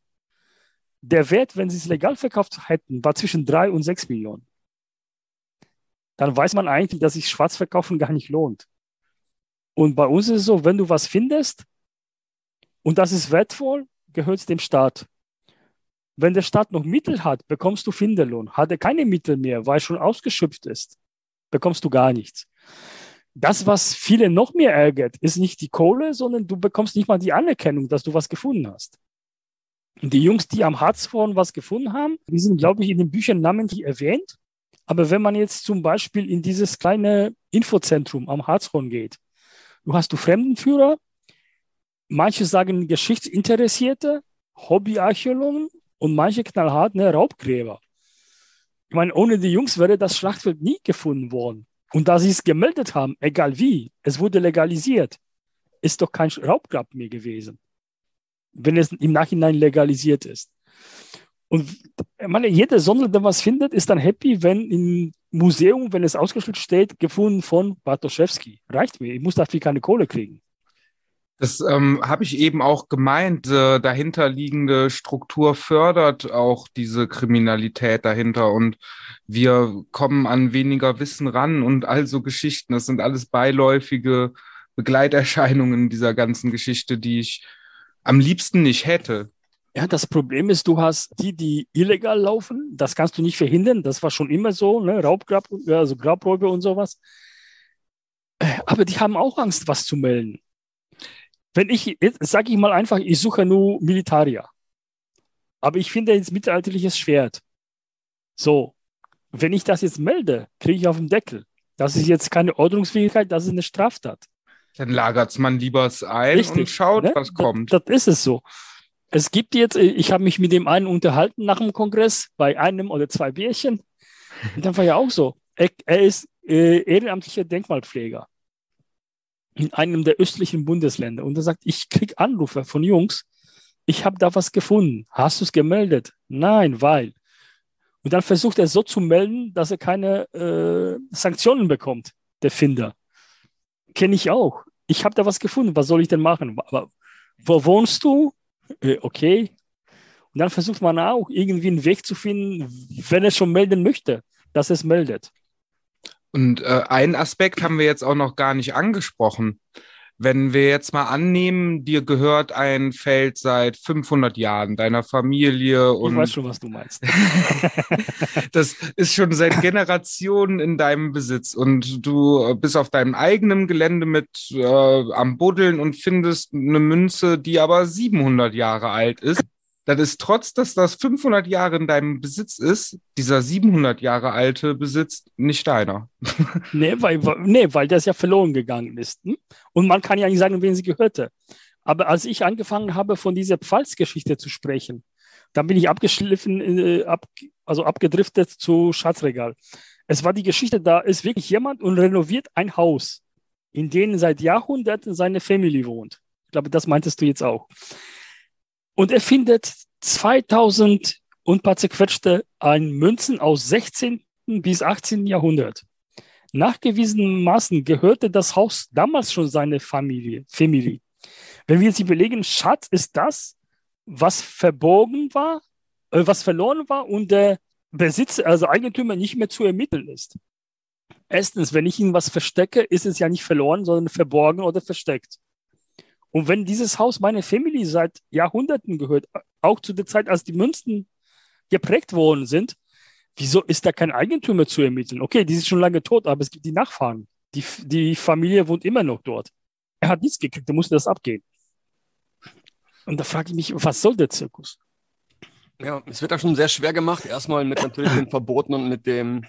Der Wert, wenn sie es legal verkauft hätten, war zwischen 3 und 6 Millionen dann weiß man eigentlich, dass sich Schwarzverkaufen gar nicht lohnt. Und bei uns ist es so, wenn du was findest und das ist wertvoll, gehört es dem Staat. Wenn der Staat noch Mittel hat, bekommst du Finderlohn. Hat er keine Mittel mehr, weil schon ausgeschöpft ist, bekommst du gar nichts. Das, was viele noch mehr ärgert, ist nicht die Kohle, sondern du bekommst nicht mal die Anerkennung, dass du was gefunden hast. Und die Jungs, die am Harzhorn was gefunden haben, die sind, glaube ich, in den Büchern namentlich erwähnt. Aber wenn man jetzt zum Beispiel in dieses kleine Infozentrum am Harzhorn geht, du hast du Fremdenführer, manche sagen Geschichtsinteressierte, Hobbyarchäologen und manche knallhart ne, Raubgräber. Ich meine, ohne die Jungs wäre das Schlachtfeld nie gefunden worden. Und da sie es gemeldet haben, egal wie, es wurde legalisiert, ist doch kein Raubgrab mehr gewesen, wenn es im Nachhinein legalisiert ist. Und ich meine, jeder Sondel, der was findet, ist dann happy, wenn im Museum, wenn es ausgestellt steht, gefunden von Bartoszewski. Reicht mir. Ich muss dafür keine Kohle kriegen. Das ähm, habe ich eben auch gemeint. Äh, dahinterliegende Struktur fördert auch diese Kriminalität dahinter und wir kommen an weniger Wissen ran und also Geschichten. Das sind alles beiläufige Begleiterscheinungen dieser ganzen Geschichte, die ich am liebsten nicht hätte. Ja, das Problem ist, du hast die, die illegal laufen, das kannst du nicht verhindern, das war schon immer so, ne? Raubgrab, also Grabräuber und sowas. Äh, aber die haben auch Angst, was zu melden. Wenn ich, sage ich mal einfach, ich suche nur Militarier, aber ich finde jetzt mittelalterliches Schwert. So, wenn ich das jetzt melde, kriege ich auf den Deckel. Das ist jetzt keine Ordnungsfähigkeit, das ist eine Straftat. Dann lagert man lieber es ein Richtig, und schaut, ne? was kommt. Das, das ist es so. Es gibt jetzt, ich habe mich mit dem einen unterhalten nach dem Kongress bei einem oder zwei Bierchen. Und dann war ja auch so. Er, er ist äh, ehrenamtlicher Denkmalpfleger in einem der östlichen Bundesländer. Und er sagt, ich kriege Anrufe von Jungs, ich habe da was gefunden. Hast du es gemeldet? Nein, weil. Und dann versucht er so zu melden, dass er keine äh, Sanktionen bekommt, der Finder. Kenne ich auch. Ich habe da was gefunden. Was soll ich denn machen? Aber wo wohnst du? äh, okay. Und dann versucht man auch irgendwie einen Weg zu finden, wenn er schon melden möchte, dass es meldet. Und äh, einen Aspekt haben wir jetzt auch noch gar nicht angesprochen. Wenn wir jetzt mal annehmen, dir gehört ein Feld seit 500 Jahren, deiner Familie und. Ich weiß schon, was du meinst. das ist schon seit Generationen in deinem Besitz und du bist auf deinem eigenen Gelände mit äh, am Buddeln und findest eine Münze, die aber 700 Jahre alt ist das ist trotz, dass das 500 Jahre in deinem Besitz ist, dieser 700 Jahre alte Besitz nicht deiner. nee, weil, nee, weil das ja verloren gegangen ist. Hm? Und man kann ja nicht sagen, wen sie gehörte. Aber als ich angefangen habe, von dieser Pfalzgeschichte zu sprechen, dann bin ich abgeschliffen, äh, ab, also abgedriftet zu Schatzregal. Es war die Geschichte, da ist wirklich jemand und renoviert ein Haus, in dem seit Jahrhunderten seine Familie wohnt. Ich glaube, das meintest du jetzt auch. Und er findet 2000 und paar zerquetschte ein Münzen aus 16. bis 18. Jahrhundert. Nachgewiesenermaßen gehörte das Haus damals schon seine Familie. Familie. Wenn wir jetzt überlegen, Schatz ist das, was verborgen war, äh, was verloren war und der Besitzer, also Eigentümer nicht mehr zu ermitteln ist. Erstens, wenn ich Ihnen was verstecke, ist es ja nicht verloren, sondern verborgen oder versteckt. Und wenn dieses Haus meine Family seit Jahrhunderten gehört, auch zu der Zeit, als die Münzen geprägt worden sind, Wieso ist da kein Eigentümer zu ermitteln? Okay, die sind schon lange tot, aber es gibt die Nachfahren. Die, die Familie wohnt immer noch dort. Er hat nichts gekriegt, er musste das abgehen. Und da frage ich mich, was soll der Zirkus? Ja, es wird da schon sehr schwer gemacht. Erstmal mit natürlich den Verboten und mit dem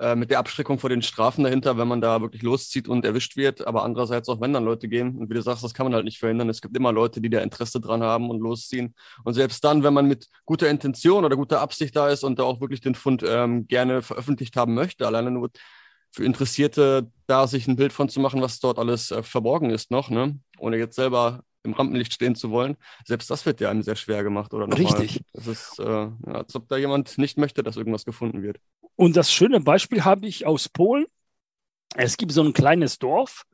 äh, mit der Abschreckung vor den Strafen dahinter, wenn man da wirklich loszieht und erwischt wird. Aber andererseits auch, wenn dann Leute gehen. Und wie du sagst, das kann man halt nicht verhindern. Es gibt immer Leute, die da Interesse dran haben und losziehen. Und selbst dann, wenn man mit guter Intention oder guter Absicht da ist und da auch wirklich den Fund ähm, gerne veröffentlicht haben möchte, alleine nur für Interessierte da sich ein Bild von zu machen, was dort alles äh, verborgen ist noch, ne? ohne jetzt selber im Rampenlicht stehen zu wollen. Selbst das wird ja einem sehr schwer gemacht, oder? Richtig. Es ist, äh, als ob da jemand nicht möchte, dass irgendwas gefunden wird. Und das schöne Beispiel habe ich aus Polen. Es gibt so ein kleines Dorf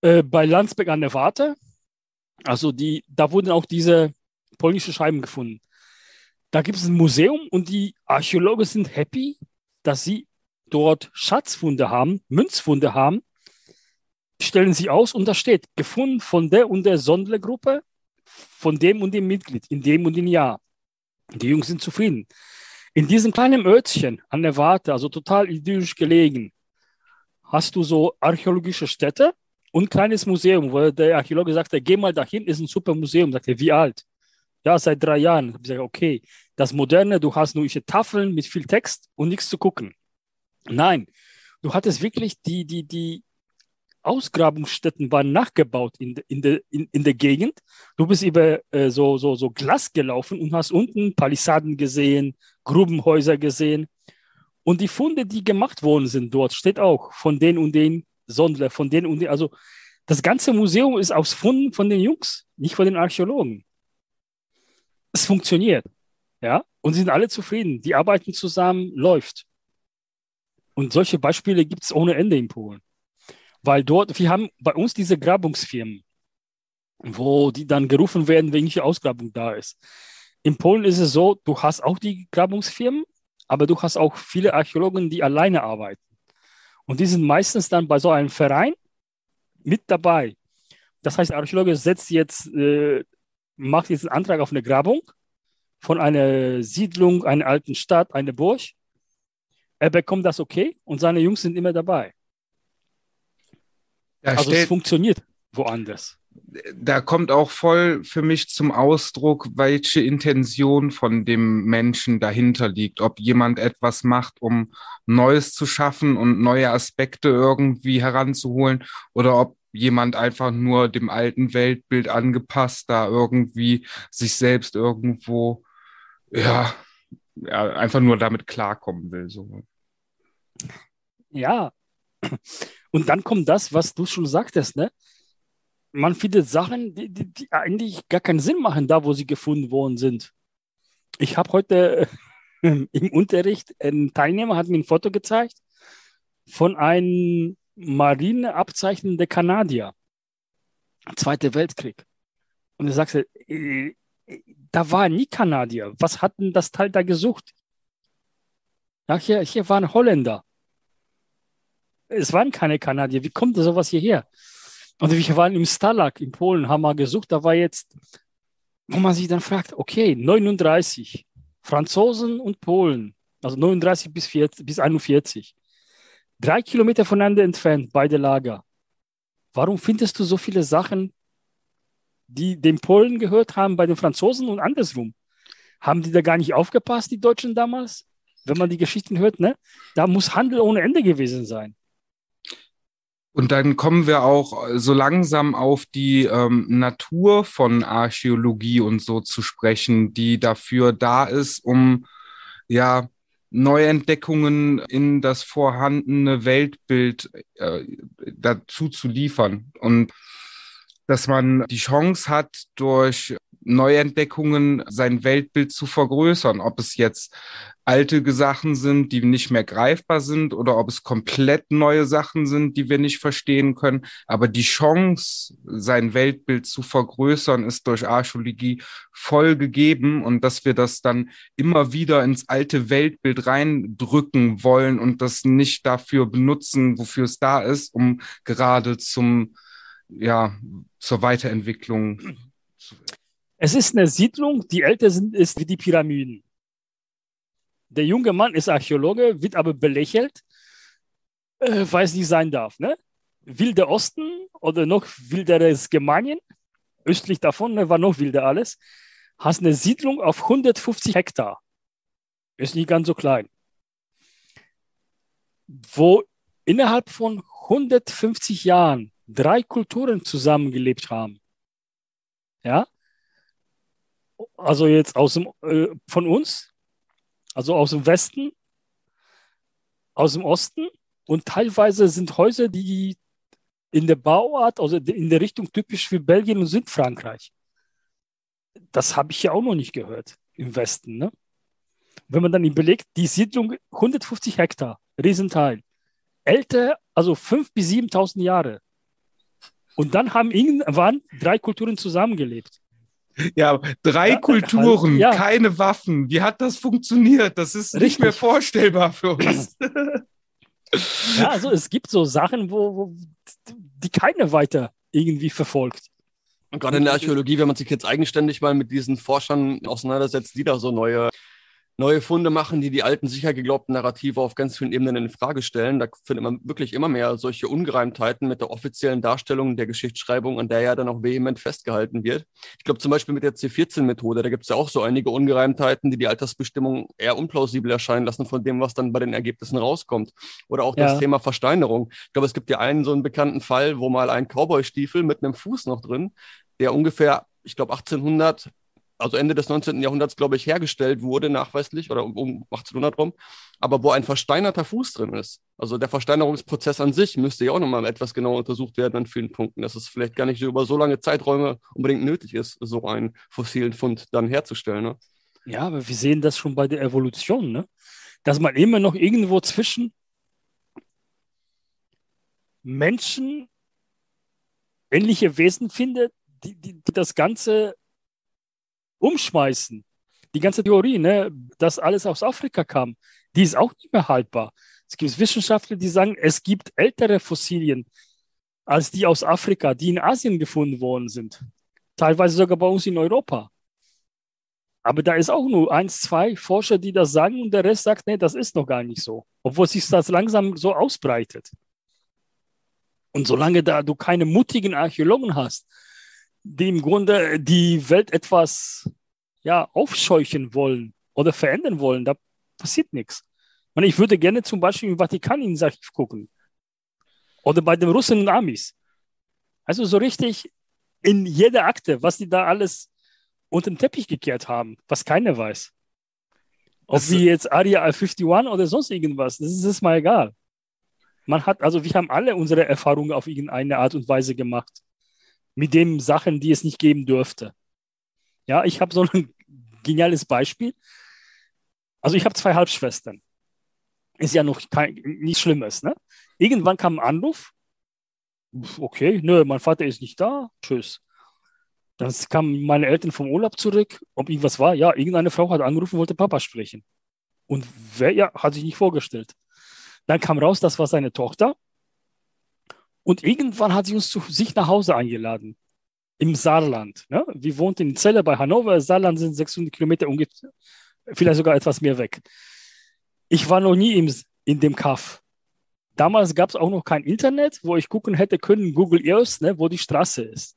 äh, bei Landsberg an der Warte. Also die, da wurden auch diese polnische Scheiben gefunden. Da gibt es ein Museum und die Archäologen sind happy, dass sie dort Schatzfunde haben, Münzfunde haben, stellen sie aus und da steht, gefunden von der und der Sondlergruppe, von dem und dem Mitglied, in dem und dem Jahr. Die Jungs sind zufrieden. In diesem kleinen Örtchen an der Warte, also total idyllisch gelegen, hast du so archäologische Städte und ein kleines Museum, wo der Archäologe sagt, geh mal dahin, ist ein super Museum. Sagt er, wie alt? Ja, seit drei Jahren. Ich sage, okay, das Moderne, du hast nur Tafeln mit viel Text und nichts zu gucken. Nein, du hattest wirklich die, die, die Ausgrabungsstätten waren nachgebaut in, in, de, in, in der Gegend. Du bist über äh, so, so, so Glas gelaufen und hast unten Palisaden gesehen, Grubenhäuser gesehen. Und die Funde, die gemacht worden sind dort, steht auch von den und den Sondler, von den und den. Also das ganze Museum ist aus Funden von den Jungs, nicht von den Archäologen. Es funktioniert. Ja, und sie sind alle zufrieden. Die arbeiten zusammen, läuft. Und solche Beispiele gibt es ohne Ende in Polen. Weil dort, wir haben bei uns diese Grabungsfirmen, wo die dann gerufen werden, wenn welche Ausgrabung da ist. In Polen ist es so, du hast auch die Grabungsfirmen, aber du hast auch viele Archäologen, die alleine arbeiten. Und die sind meistens dann bei so einem Verein mit dabei. Das heißt, der Archäologe setzt jetzt, äh, macht jetzt einen Antrag auf eine Grabung von einer Siedlung, einer alten Stadt, einer Burg. Er bekommt das okay und seine Jungs sind immer dabei. Da also es funktioniert woanders. Da kommt auch voll für mich zum Ausdruck, welche Intention von dem Menschen dahinter liegt. Ob jemand etwas macht, um Neues zu schaffen und neue Aspekte irgendwie heranzuholen oder ob jemand einfach nur dem alten Weltbild angepasst da irgendwie sich selbst irgendwo, ja, ja einfach nur damit klarkommen will. So. Ja, und dann kommt das, was du schon sagtest, ne? Man findet Sachen, die, die, die eigentlich gar keinen Sinn machen, da wo sie gefunden worden sind. Ich habe heute äh, im Unterricht, ein Teilnehmer hat mir ein Foto gezeigt von einem Marineabzeichen der Kanadier. Zweiter Weltkrieg. Und er sagte, äh, da war nie Kanadier. Was hat denn das Teil da gesucht? Ja, hier, hier waren Holländer es waren keine Kanadier. Wie kommt sowas hierher? Und wir waren im Stalag in Polen, haben mal gesucht, da war jetzt, wo man sich dann fragt, okay, 39, Franzosen und Polen, also 39 bis, 40, bis 41, drei Kilometer voneinander entfernt, beide Lager. Warum findest du so viele Sachen, die den Polen gehört haben, bei den Franzosen und andersrum? Haben die da gar nicht aufgepasst, die Deutschen damals? Wenn man die Geschichten hört, ne? Da muss Handel ohne Ende gewesen sein. Und dann kommen wir auch so langsam auf die ähm, Natur von Archäologie und so zu sprechen, die dafür da ist, um ja Neuentdeckungen in das vorhandene Weltbild äh, dazu zu liefern. Und dass man die Chance hat, durch Neuentdeckungen sein Weltbild zu vergrößern. Ob es jetzt alte Sachen sind, die nicht mehr greifbar sind oder ob es komplett neue Sachen sind, die wir nicht verstehen können. Aber die Chance, sein Weltbild zu vergrößern, ist durch Archäologie voll gegeben und dass wir das dann immer wieder ins alte Weltbild reindrücken wollen und das nicht dafür benutzen, wofür es da ist, um gerade zum, ja, zur Weiterentwicklung es ist eine Siedlung, die älter sind, ist wie die Pyramiden. Der junge Mann ist Archäologe, wird aber belächelt, äh, weil es nicht sein darf. Ne? Wilder Osten oder noch wilderes Germanien, östlich davon ne, war noch wilder alles, hast eine Siedlung auf 150 Hektar. Ist nicht ganz so klein. Wo innerhalb von 150 Jahren drei Kulturen zusammengelebt haben. Ja? Also jetzt aus dem, äh, von uns, also aus dem Westen, aus dem Osten und teilweise sind Häuser, die in der Bauart, also in der Richtung typisch für Belgien und Südfrankreich. Das habe ich ja auch noch nicht gehört im Westen. Ne? Wenn man dann überlegt, die Siedlung 150 Hektar, Riesenteil, älter, also 5.000 bis 7.000 Jahre. Und dann haben irgendwann drei Kulturen zusammengelebt. Ja, drei ja, Kulturen, ja. keine Waffen. Wie hat das funktioniert? Das ist Richtig. nicht mehr vorstellbar für uns. ja, also es gibt so Sachen, wo, wo die keiner weiter irgendwie verfolgt. Und gerade in der Archäologie, wenn man sich jetzt eigenständig mal mit diesen Forschern auseinandersetzt, die da so neue neue Funde machen, die die alten sicher geglaubten Narrative auf ganz vielen Ebenen in Frage stellen. Da findet man wirklich immer mehr solche Ungereimtheiten mit der offiziellen Darstellung der Geschichtsschreibung, an der ja dann auch vehement festgehalten wird. Ich glaube zum Beispiel mit der C14-Methode, da gibt es ja auch so einige Ungereimtheiten, die die Altersbestimmung eher unplausibel erscheinen lassen von dem, was dann bei den Ergebnissen rauskommt. Oder auch ja. das Thema Versteinerung. Ich glaube, es gibt ja einen so einen bekannten Fall, wo mal ein Cowboy-Stiefel mit einem Fuß noch drin, der ungefähr ich glaube 1800 also Ende des 19. Jahrhunderts, glaube ich, hergestellt wurde, nachweislich, oder um 1800 rum, aber wo ein versteinerter Fuß drin ist. Also der Versteinerungsprozess an sich müsste ja auch nochmal etwas genauer untersucht werden an vielen Punkten, dass es vielleicht gar nicht über so lange Zeiträume unbedingt nötig ist, so einen fossilen Fund dann herzustellen. Ne? Ja, aber wir sehen das schon bei der Evolution, ne? dass man immer noch irgendwo zwischen Menschen ähnliche Wesen findet, die, die, die das Ganze umschmeißen. Die ganze Theorie, ne, dass alles aus Afrika kam, die ist auch nicht mehr haltbar. Es gibt Wissenschaftler, die sagen, es gibt ältere Fossilien als die aus Afrika, die in Asien gefunden worden sind. Teilweise sogar bei uns in Europa. Aber da ist auch nur eins, zwei Forscher, die das sagen und der Rest sagt, nee, das ist noch gar nicht so. Obwohl sich das langsam so ausbreitet. Und solange da du keine mutigen Archäologen hast, die im Grunde die Welt etwas ja, aufscheuchen wollen oder verändern wollen. Da passiert nichts. Und ich würde gerne zum Beispiel im Vatikan ins Archiv gucken. Oder bei den Russen und Amis. Also so richtig in jeder Akte, was die da alles unter den Teppich gekehrt haben, was keiner weiß. Ob das wie jetzt Aria 51 oder sonst irgendwas, das ist, das ist mal egal. Man hat, also wir haben alle unsere Erfahrungen auf irgendeine Art und Weise gemacht mit den Sachen, die es nicht geben dürfte. Ja, ich habe so ein geniales Beispiel. Also ich habe zwei Halbschwestern. Ist ja noch kein, nichts Schlimmes. Ne? Irgendwann kam ein Anruf. Okay, nö, mein Vater ist nicht da. Tschüss. Dann kamen meine Eltern vom Urlaub zurück. Ob irgendwas war? Ja, irgendeine Frau hat angerufen, wollte Papa sprechen. Und wer, ja, hat sich nicht vorgestellt. Dann kam raus, das war seine Tochter. Und irgendwann hat sie uns zu sich nach Hause eingeladen. Im Saarland. Ne? Wir wohnten in Celle bei Hannover. Saarland sind 600 Kilometer ungefähr, vielleicht sogar etwas mehr weg. Ich war noch nie im, in dem Kaff. Damals gab es auch noch kein Internet, wo ich gucken hätte können, Google Earth, ne, wo die Straße ist.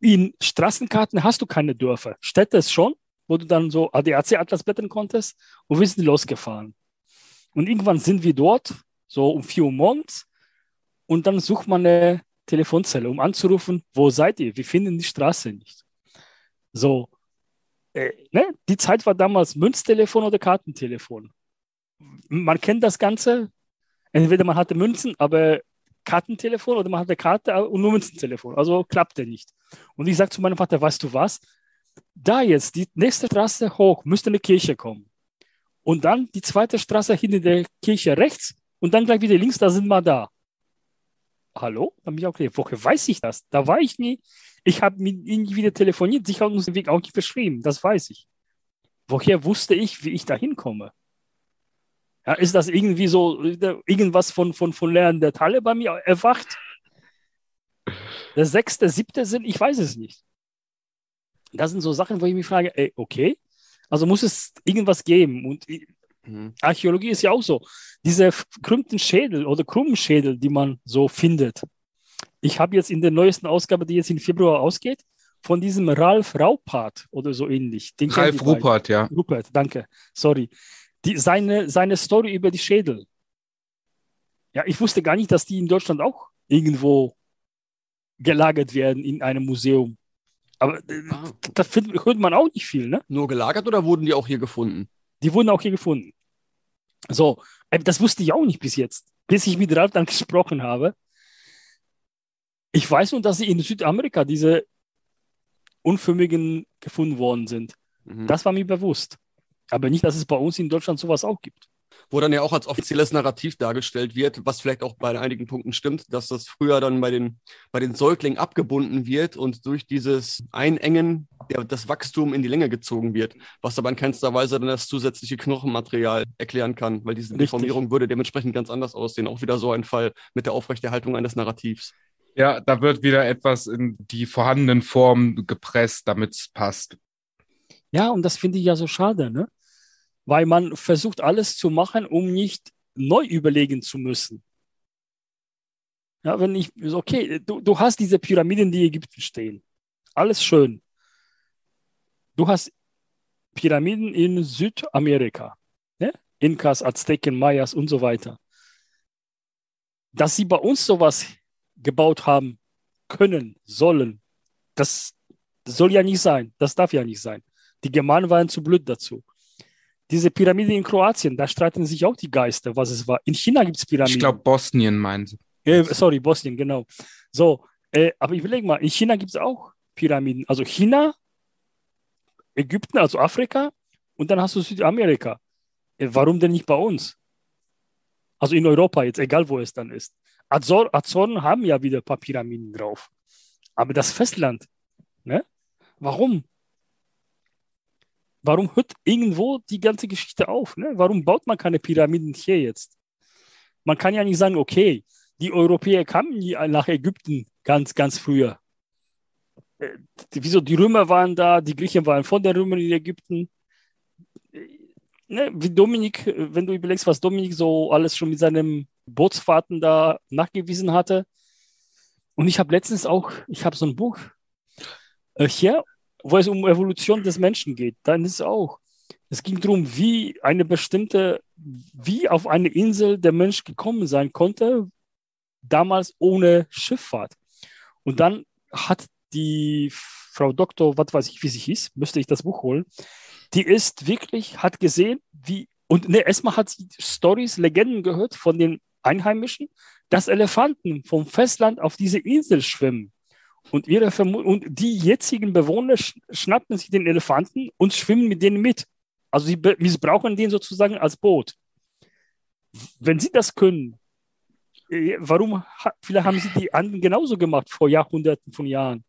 In Straßenkarten hast du keine Dörfer. Städte ist schon, wo du dann so ADAC-Atlas blättern konntest und wir sind losgefahren. Und irgendwann sind wir dort, so um 4 Uhr morgens, und dann sucht man eine Telefonzelle, um anzurufen, wo seid ihr? Wir finden die Straße nicht. So, äh, ne? die Zeit war damals Münztelefon oder Kartentelefon. Man kennt das Ganze. Entweder man hatte Münzen, aber Kartentelefon oder man hatte Karte und nur Münzentelefon. Also klappte nicht. Und ich sage zu meinem Vater, weißt du was? Da jetzt, die nächste Straße hoch, müsste eine Kirche kommen. Und dann die zweite Straße hinter der Kirche rechts und dann gleich wieder links, da sind wir da hallo? Dann bin ich auch gedacht, woher weiß ich das? Da war ich nie. Ich habe mit ihm wieder telefoniert, sich uns den Weg auch nicht verschrieben, das weiß ich. Woher wusste ich, wie ich da hinkomme? Ja, ist das irgendwie so, irgendwas von, von, von Lernen der Talle bei mir erwacht? Der sechste, siebte Sinn, ich weiß es nicht. Das sind so Sachen, wo ich mich frage, ey, okay, Also muss es irgendwas geben. Und mhm. Archäologie ist ja auch so. Diese krümmten Schädel oder krummen Schädel, die man so findet. Ich habe jetzt in der neuesten Ausgabe, die jetzt im Februar ausgeht, von diesem Ralf Raupart oder so ähnlich. Den Ralf Rupert, ja. Rupert, danke. Sorry. Die, seine, seine Story über die Schädel. Ja, ich wusste gar nicht, dass die in Deutschland auch irgendwo gelagert werden in einem Museum. Aber äh, ah. da findet, hört man auch nicht viel, ne? Nur gelagert oder wurden die auch hier gefunden? Die wurden auch hier gefunden. So, äh, das wusste ich auch nicht bis jetzt, bis ich mit Ralf dann gesprochen habe. Ich weiß nur, dass sie in Südamerika diese Unförmigen gefunden worden sind. Mhm. Das war mir bewusst. Aber nicht, dass es bei uns in Deutschland sowas auch gibt wo dann ja auch als offizielles Narrativ dargestellt wird, was vielleicht auch bei einigen Punkten stimmt, dass das früher dann bei den, bei den Säuglingen abgebunden wird und durch dieses Einengen der, das Wachstum in die Länge gezogen wird, was aber in keinster Weise dann das zusätzliche Knochenmaterial erklären kann, weil diese Richtig. Deformierung würde dementsprechend ganz anders aussehen. Auch wieder so ein Fall mit der Aufrechterhaltung eines Narrativs. Ja, da wird wieder etwas in die vorhandenen Formen gepresst, damit es passt. Ja, und das finde ich ja so schade, ne? Weil man versucht alles zu machen, um nicht neu überlegen zu müssen. Ja, wenn ich, okay, du, du hast diese Pyramiden, die in Ägypten stehen. Alles schön. Du hast Pyramiden in Südamerika. Ne? Inkas, Azteken, Mayas und so weiter. Dass sie bei uns sowas gebaut haben können, sollen, das soll ja nicht sein. Das darf ja nicht sein. Die Germanen waren zu blöd dazu diese Pyramide in Kroatien, da streiten sich auch die Geister, was es war. In China gibt es Pyramiden. Ich glaube, Bosnien meinen sie. Äh, sorry, Bosnien, genau. So, äh, aber ich überlege mal, in China gibt es auch Pyramiden. Also China, Ägypten, also Afrika, und dann hast du Südamerika. Äh, warum denn nicht bei uns? Also in Europa jetzt, egal wo es dann ist. Azor, Azoren haben ja wieder ein paar Pyramiden drauf. Aber das Festland, ne? Warum? Warum hört irgendwo die ganze Geschichte auf? Ne? Warum baut man keine Pyramiden hier jetzt? Man kann ja nicht sagen, okay, die Europäer kamen nach Ägypten ganz, ganz früher. Äh, wieso? Die Römer waren da, die Griechen waren von den Römern in Ägypten. Äh, ne, wie Dominik, wenn du überlegst, was Dominik so alles schon mit seinen Bootsfahrten da nachgewiesen hatte. Und ich habe letztens auch, ich habe so ein Buch äh, hier wo es um Evolution des Menschen geht, dann ist es auch. Es ging darum, wie eine bestimmte, wie auf eine Insel der Mensch gekommen sein konnte, damals ohne Schifffahrt. Und dann hat die Frau Doktor, was weiß ich, wie sie hieß, müsste ich das Buch holen, die ist wirklich, hat gesehen, wie, und ne, erstmal hat sie Stories, Legenden gehört von den Einheimischen, dass Elefanten vom Festland auf diese Insel schwimmen. Und, ihre und die jetzigen Bewohner sch schnappen sich den Elefanten und schwimmen mit denen mit. Also sie missbrauchen den sozusagen als Boot. Wenn sie das können, äh, warum vielleicht haben sie die anderen genauso gemacht vor Jahrhunderten von Jahren?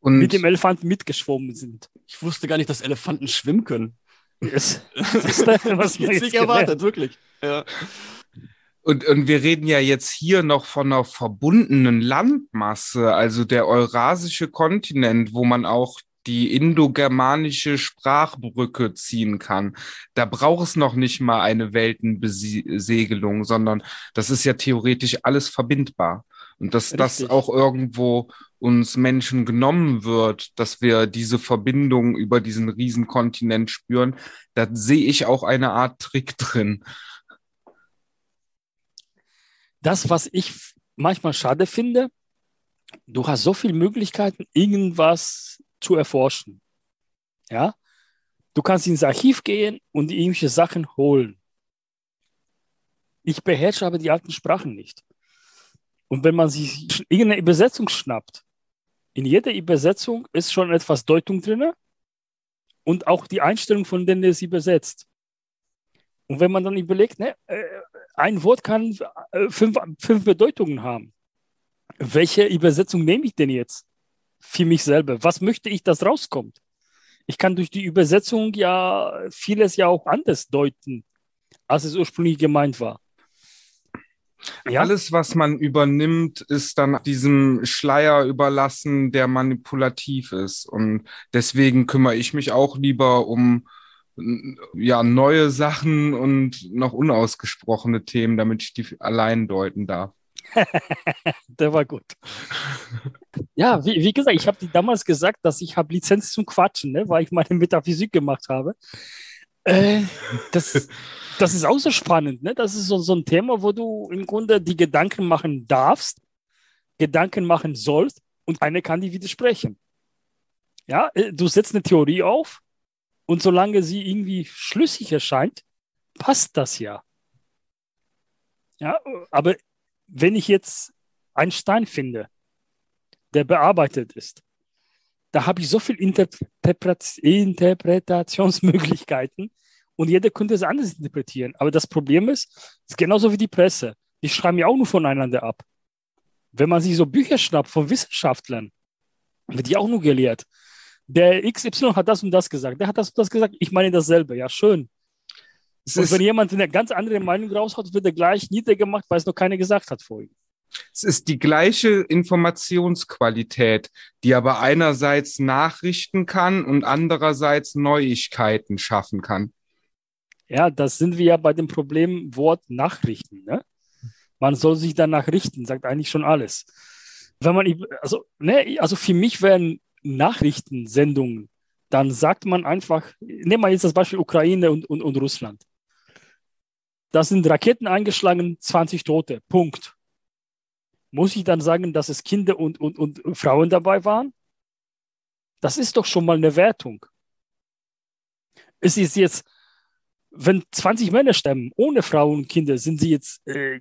Und mit dem Elefanten mitgeschwommen sind. Ich wusste gar nicht, dass Elefanten schwimmen können. Das, das ist das, was man jetzt nicht erwartet, wirklich. Ja. Und, und wir reden ja jetzt hier noch von einer verbundenen Landmasse, also der eurasische Kontinent, wo man auch die indogermanische Sprachbrücke ziehen kann. Da braucht es noch nicht mal eine Weltenbesegelung, sondern das ist ja theoretisch alles verbindbar. Und dass Richtig. das auch irgendwo uns Menschen genommen wird, dass wir diese Verbindung über diesen Riesenkontinent spüren, da sehe ich auch eine Art Trick drin das, was ich manchmal schade finde, du hast so viele Möglichkeiten, irgendwas zu erforschen. Ja, du kannst ins Archiv gehen und irgendwelche Sachen holen. Ich beherrsche aber die alten Sprachen nicht. Und wenn man sich irgendeine Übersetzung schnappt, in jeder Übersetzung ist schon etwas Deutung drin und auch die Einstellung, von denen es übersetzt. Und wenn man dann überlegt, ne, äh, ein Wort kann äh, fünf, fünf Bedeutungen haben. Welche Übersetzung nehme ich denn jetzt für mich selber? Was möchte ich, dass rauskommt? Ich kann durch die Übersetzung ja vieles ja auch anders deuten, als es ursprünglich gemeint war. Ja? Alles, was man übernimmt, ist dann diesem Schleier überlassen, der manipulativ ist. Und deswegen kümmere ich mich auch lieber um ja, neue Sachen und noch unausgesprochene Themen, damit ich die allein deuten darf. Der war gut. Ja, wie, wie gesagt, ich habe damals gesagt, dass ich habe Lizenz zum Quatschen, ne, weil ich meine Metaphysik gemacht habe. Äh, das, das ist auch so spannend. Ne? Das ist so, so ein Thema, wo du im Grunde die Gedanken machen darfst, Gedanken machen sollst und einer kann die widersprechen. Ja, äh, du setzt eine Theorie auf und solange sie irgendwie schlüssig erscheint, passt das ja. Ja, aber wenn ich jetzt einen Stein finde, der bearbeitet ist, da habe ich so viele Interpret Interpretationsmöglichkeiten und jeder könnte es anders interpretieren. Aber das Problem ist, es ist genauso wie die Presse. Die schreiben ja auch nur voneinander ab. Wenn man sich so Bücher schnappt von Wissenschaftlern, wird die auch nur gelehrt. Der XY hat das und das gesagt, der hat das und das gesagt, ich meine dasselbe. Ja, schön. Es und wenn jemand eine ganz andere Meinung raushaut, wird er gleich niedergemacht, weil es noch keiner gesagt hat vorhin. Es ist die gleiche Informationsqualität, die aber einerseits nachrichten kann und andererseits Neuigkeiten schaffen kann. Ja, das sind wir ja bei dem Problem Wort Nachrichten. Ne? Man soll sich danach richten, sagt eigentlich schon alles. Wenn man, also, ne, also für mich wären Nachrichtensendungen, dann sagt man einfach, nehmen wir jetzt das Beispiel Ukraine und, und, und Russland. Da sind Raketen eingeschlagen, 20 Tote. Punkt. Muss ich dann sagen, dass es Kinder und, und, und Frauen dabei waren? Das ist doch schon mal eine Wertung. Es ist jetzt, wenn 20 Männer sterben ohne Frauen und Kinder, sind sie jetzt, äh,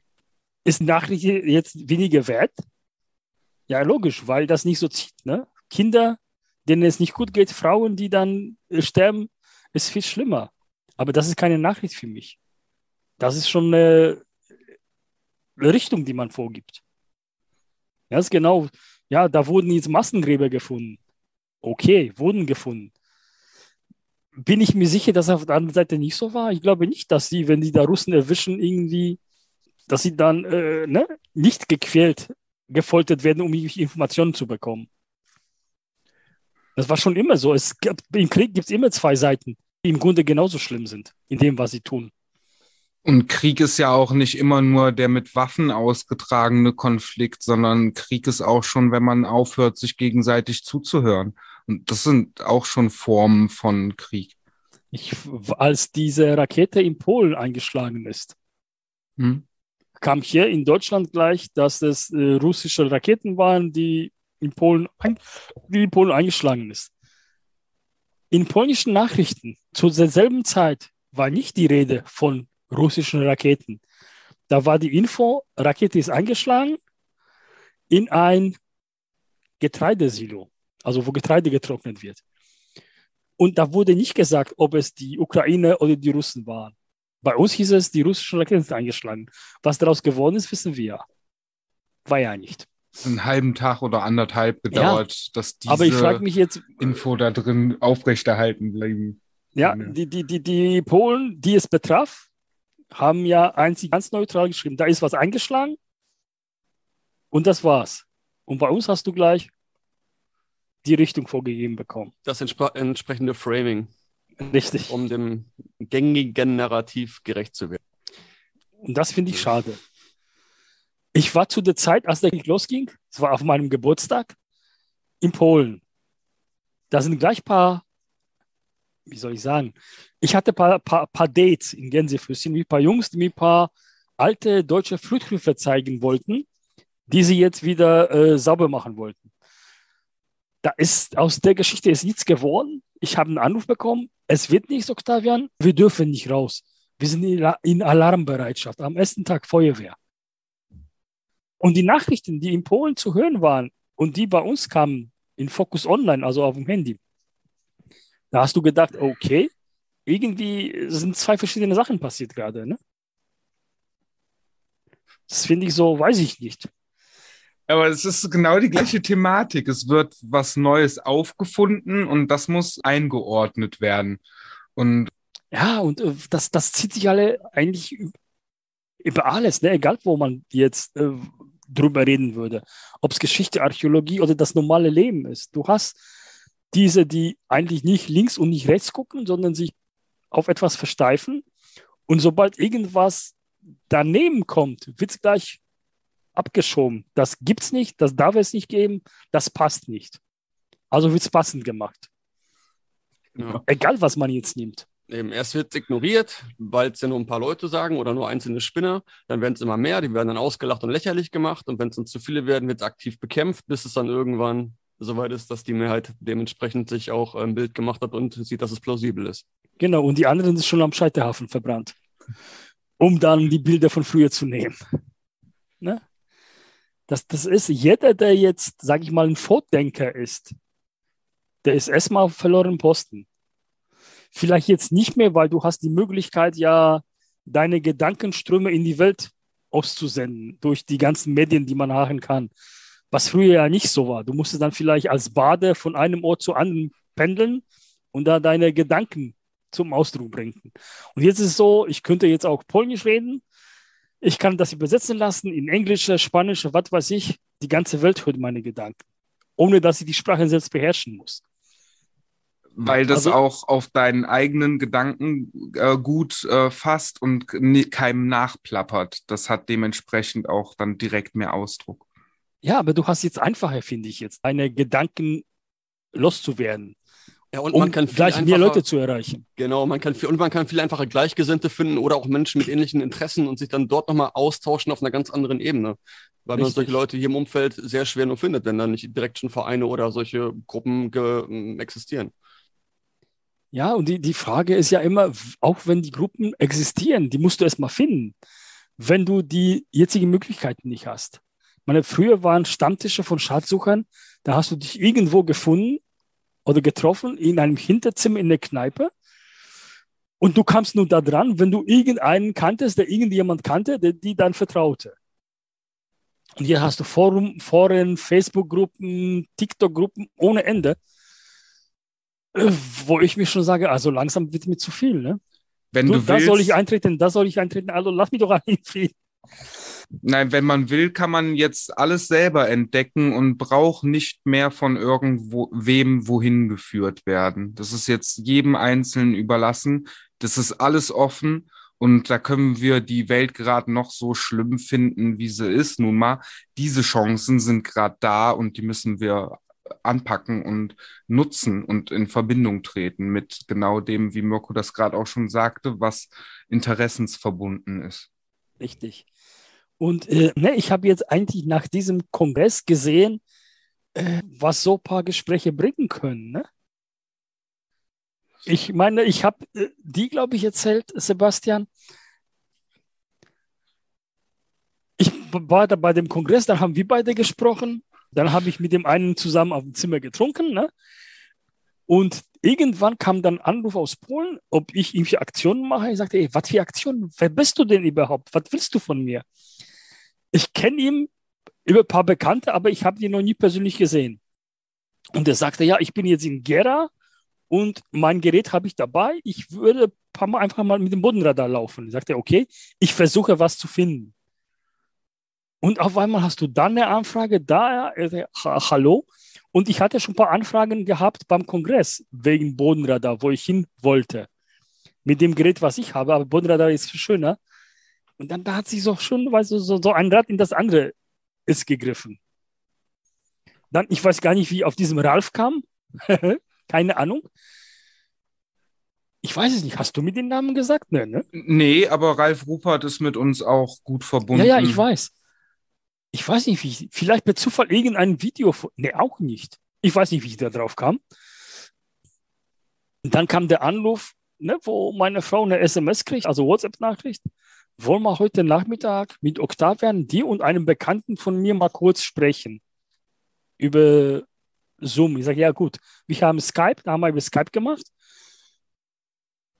ist Nachricht jetzt weniger wert? Ja, logisch, weil das nicht so zieht. Ne? Kinder, denen es nicht gut geht, Frauen, die dann äh, sterben, ist viel schlimmer. Aber das ist keine Nachricht für mich. Das ist schon eine Richtung, die man vorgibt. Ja, ist genau. Ja, da wurden jetzt Massengräber gefunden. Okay, wurden gefunden. Bin ich mir sicher, dass auf der anderen Seite nicht so war? Ich glaube nicht, dass sie, wenn die da Russen erwischen, irgendwie, dass sie dann äh, ne, nicht gequält, gefoltert werden, um Informationen zu bekommen. Das war schon immer so. Es gab, Im Krieg gibt es immer zwei Seiten, die im Grunde genauso schlimm sind, in dem, was sie tun. Und Krieg ist ja auch nicht immer nur der mit Waffen ausgetragene Konflikt, sondern Krieg ist auch schon, wenn man aufhört, sich gegenseitig zuzuhören. Und das sind auch schon Formen von Krieg. Ich, als diese Rakete in Polen eingeschlagen ist, hm? kam hier in Deutschland gleich, dass es äh, russische Raketen waren, die in Polen, die in Polen eingeschlagen ist. In polnischen Nachrichten zu derselben Zeit war nicht die Rede von russischen Raketen. Da war die Info, Rakete ist eingeschlagen in ein Getreidesilo, also wo Getreide getrocknet wird. Und da wurde nicht gesagt, ob es die Ukraine oder die Russen waren. Bei uns hieß es, die russischen Raketen sind eingeschlagen. Was daraus geworden ist, wissen wir ja. War ja nicht. Einen halben Tag oder anderthalb gedauert, ja, dass diese aber ich frage mich jetzt, Info da drin aufrechterhalten blieben. Ja, die, die, die, die Polen, die es betraf, haben ja einzig ganz neutral geschrieben, da ist was eingeschlagen und das war's. Und bei uns hast du gleich die Richtung vorgegeben bekommen. Das entsprechende Framing. Richtig. Um dem gängigen Narrativ gerecht zu werden. Und das finde ich schade. Ich war zu der Zeit, als der Krieg losging, es war auf meinem Geburtstag, in Polen. Da sind gleich ein paar wie soll ich sagen, ich hatte ein paar, paar, paar Dates in Gänsefüßchen mit ein paar Jungs, die mir ein paar alte deutsche Flughöfe zeigen wollten, die sie jetzt wieder äh, sauber machen wollten. Da ist aus der Geschichte ist nichts geworden. Ich habe einen Anruf bekommen. Es wird nichts, Octavian. Wir dürfen nicht raus. Wir sind in Alarmbereitschaft. Am ersten Tag Feuerwehr. Und die Nachrichten, die in Polen zu hören waren und die bei uns kamen in Focus Online, also auf dem Handy, da hast du gedacht, okay, irgendwie sind zwei verschiedene Sachen passiert gerade. Ne? Das finde ich so, weiß ich nicht. Aber es ist genau die gleiche Thematik. Es wird was Neues aufgefunden und das muss eingeordnet werden. Und ja, und äh, das, das zieht sich alle eigentlich über alles, ne? egal wo man jetzt äh, drüber reden würde. Ob es Geschichte, Archäologie oder das normale Leben ist. Du hast diese, die eigentlich nicht links und nicht rechts gucken, sondern sich auf etwas versteifen und sobald irgendwas daneben kommt, wird es gleich abgeschoben. Das gibt es nicht, das darf es nicht geben, das passt nicht. Also wird es passend gemacht. Ja. Egal, was man jetzt nimmt. Eben, erst wird es ignoriert, weil es ja nur ein paar Leute sagen oder nur einzelne Spinner. Dann werden es immer mehr, die werden dann ausgelacht und lächerlich gemacht. Und wenn es dann zu viele werden, wird es aktiv bekämpft, bis es dann irgendwann soweit ist, dass die Mehrheit dementsprechend sich auch ein Bild gemacht hat und sieht, dass es plausibel ist. Genau, und die anderen sind schon am Scheiterhafen verbrannt, um dann die Bilder von früher zu nehmen. Ne? Das, das ist jeder, der jetzt, sage ich mal, ein Vordenker ist, der ist erstmal verloren Posten. Vielleicht jetzt nicht mehr, weil du hast die Möglichkeit, ja deine Gedankenströme in die Welt auszusenden durch die ganzen Medien, die man haben kann. Was früher ja nicht so war. Du musstest dann vielleicht als Bade von einem Ort zu anderen pendeln und da deine Gedanken zum Ausdruck bringen. Und jetzt ist es so, ich könnte jetzt auch Polnisch reden. Ich kann das übersetzen lassen in Englisch, Spanisch, was weiß ich. Die ganze Welt hört meine Gedanken, ohne dass ich die Sprache selbst beherrschen muss weil das also, auch auf deinen eigenen Gedanken äh, gut äh, fasst und keinem nachplappert. Das hat dementsprechend auch dann direkt mehr Ausdruck. Ja, aber du hast jetzt einfacher, finde ich jetzt, deine Gedanken loszuwerden. Ja, und um man kann gleich mehr Leute zu erreichen. Genau, man kann viel, und man kann viel einfacher Gleichgesinnte finden oder auch Menschen mit ähnlichen Interessen und sich dann dort nochmal austauschen auf einer ganz anderen Ebene. Weil Richtig. man solche Leute hier im Umfeld sehr schwer nur findet, wenn dann nicht direkt schon Vereine oder solche Gruppen existieren. Ja, und die, die Frage ist ja immer, auch wenn die Gruppen existieren, die musst du erstmal finden, wenn du die jetzigen Möglichkeiten nicht hast. meine, früher waren Stammtische von Schatzsuchern, da hast du dich irgendwo gefunden oder getroffen in einem Hinterzimmer in der Kneipe. Und du kamst nur da dran, wenn du irgendeinen kanntest, der irgendjemand kannte, der die dann vertraute. Und hier hast du Forum, Foren, Facebook-Gruppen, TikTok-Gruppen ohne Ende wo ich mir schon sage, also langsam wird mir zu viel. Ne? Wenn du, du da soll ich eintreten, da soll ich eintreten, also lass mich doch einen Frieden. Nein, wenn man will, kann man jetzt alles selber entdecken und braucht nicht mehr von irgendwo wem wohin geführt werden. Das ist jetzt jedem Einzelnen überlassen. Das ist alles offen und da können wir die Welt gerade noch so schlimm finden, wie sie ist. Nun mal, diese Chancen sind gerade da und die müssen wir anpacken und nutzen und in Verbindung treten mit genau dem, wie Mirko das gerade auch schon sagte, was interessensverbunden ist. Richtig. Und äh, ne, ich habe jetzt eigentlich nach diesem Kongress gesehen, äh, was so ein paar Gespräche bringen können. Ne? Ich meine, ich habe äh, die, glaube ich, erzählt, Sebastian. Ich war da bei dem Kongress, da haben wir beide gesprochen dann habe ich mit dem einen zusammen auf dem Zimmer getrunken. Ne? Und irgendwann kam dann Anruf aus Polen, ob ich irgendwelche Aktionen mache. Ich sagte, ey, was für Aktionen? Wer bist du denn überhaupt? Was willst du von mir? Ich kenne ihn über ein paar Bekannte, aber ich habe ihn noch nie persönlich gesehen. Und er sagte, ja, ich bin jetzt in Gera und mein Gerät habe ich dabei. Ich würde ein paar Mal einfach mal mit dem Bodenradar laufen. Ich sagte, okay, ich versuche was zu finden. Und auf einmal hast du dann eine Anfrage da, äh, hallo. Und ich hatte schon ein paar Anfragen gehabt beim Kongress wegen Bodenradar, wo ich hin wollte. Mit dem Gerät, was ich habe, aber Bodenradar ist viel schöner. Und dann da hat sich so schon, weißt du, so, so ein Rad in das andere ist gegriffen. Dann, ich weiß gar nicht, wie auf diesem Ralf kam. Keine Ahnung. Ich weiß es nicht. Hast du mir den Namen gesagt? Nee, ne? Nee, aber Ralf Rupert ist mit uns auch gut verbunden. Ja, ja, ich weiß ich weiß nicht, wie ich, vielleicht per Zufall irgendein Video, ne, auch nicht. Ich weiß nicht, wie ich da drauf kam. Und dann kam der Anruf, ne, wo meine Frau eine SMS kriegt, also WhatsApp-Nachricht. Wollen wir heute Nachmittag mit Octavian, die und einem Bekannten von mir mal kurz sprechen? Über Zoom. Ich sage, ja gut, wir haben Skype, da haben wir über Skype gemacht.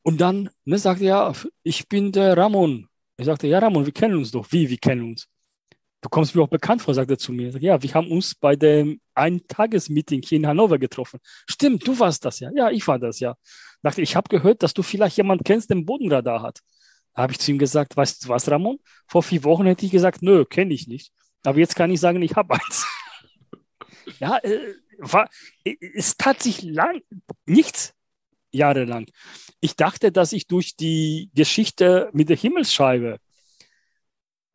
Und dann ne, sagte er, ja, ich bin der Ramon. Ich sagte, ja Ramon, wir kennen uns doch. Wie, wir kennen uns? Du kommst mir auch bekannt vor, sagt er zu mir. ja, wir haben uns bei dem Eintagesmeeting hier in Hannover getroffen. Stimmt, du warst das ja. Ja, ich war das ja. Dachte, ich habe gehört, dass du vielleicht jemanden kennst, der einen Bodenradar hat. Da habe ich zu ihm gesagt, weißt du was, Ramon? Vor vier Wochen hätte ich gesagt, nö, kenne ich nicht. Aber jetzt kann ich sagen, ich habe eins. ja, äh, war, es tat sich lang nichts. jahrelang. Ich dachte, dass ich durch die Geschichte mit der Himmelsscheibe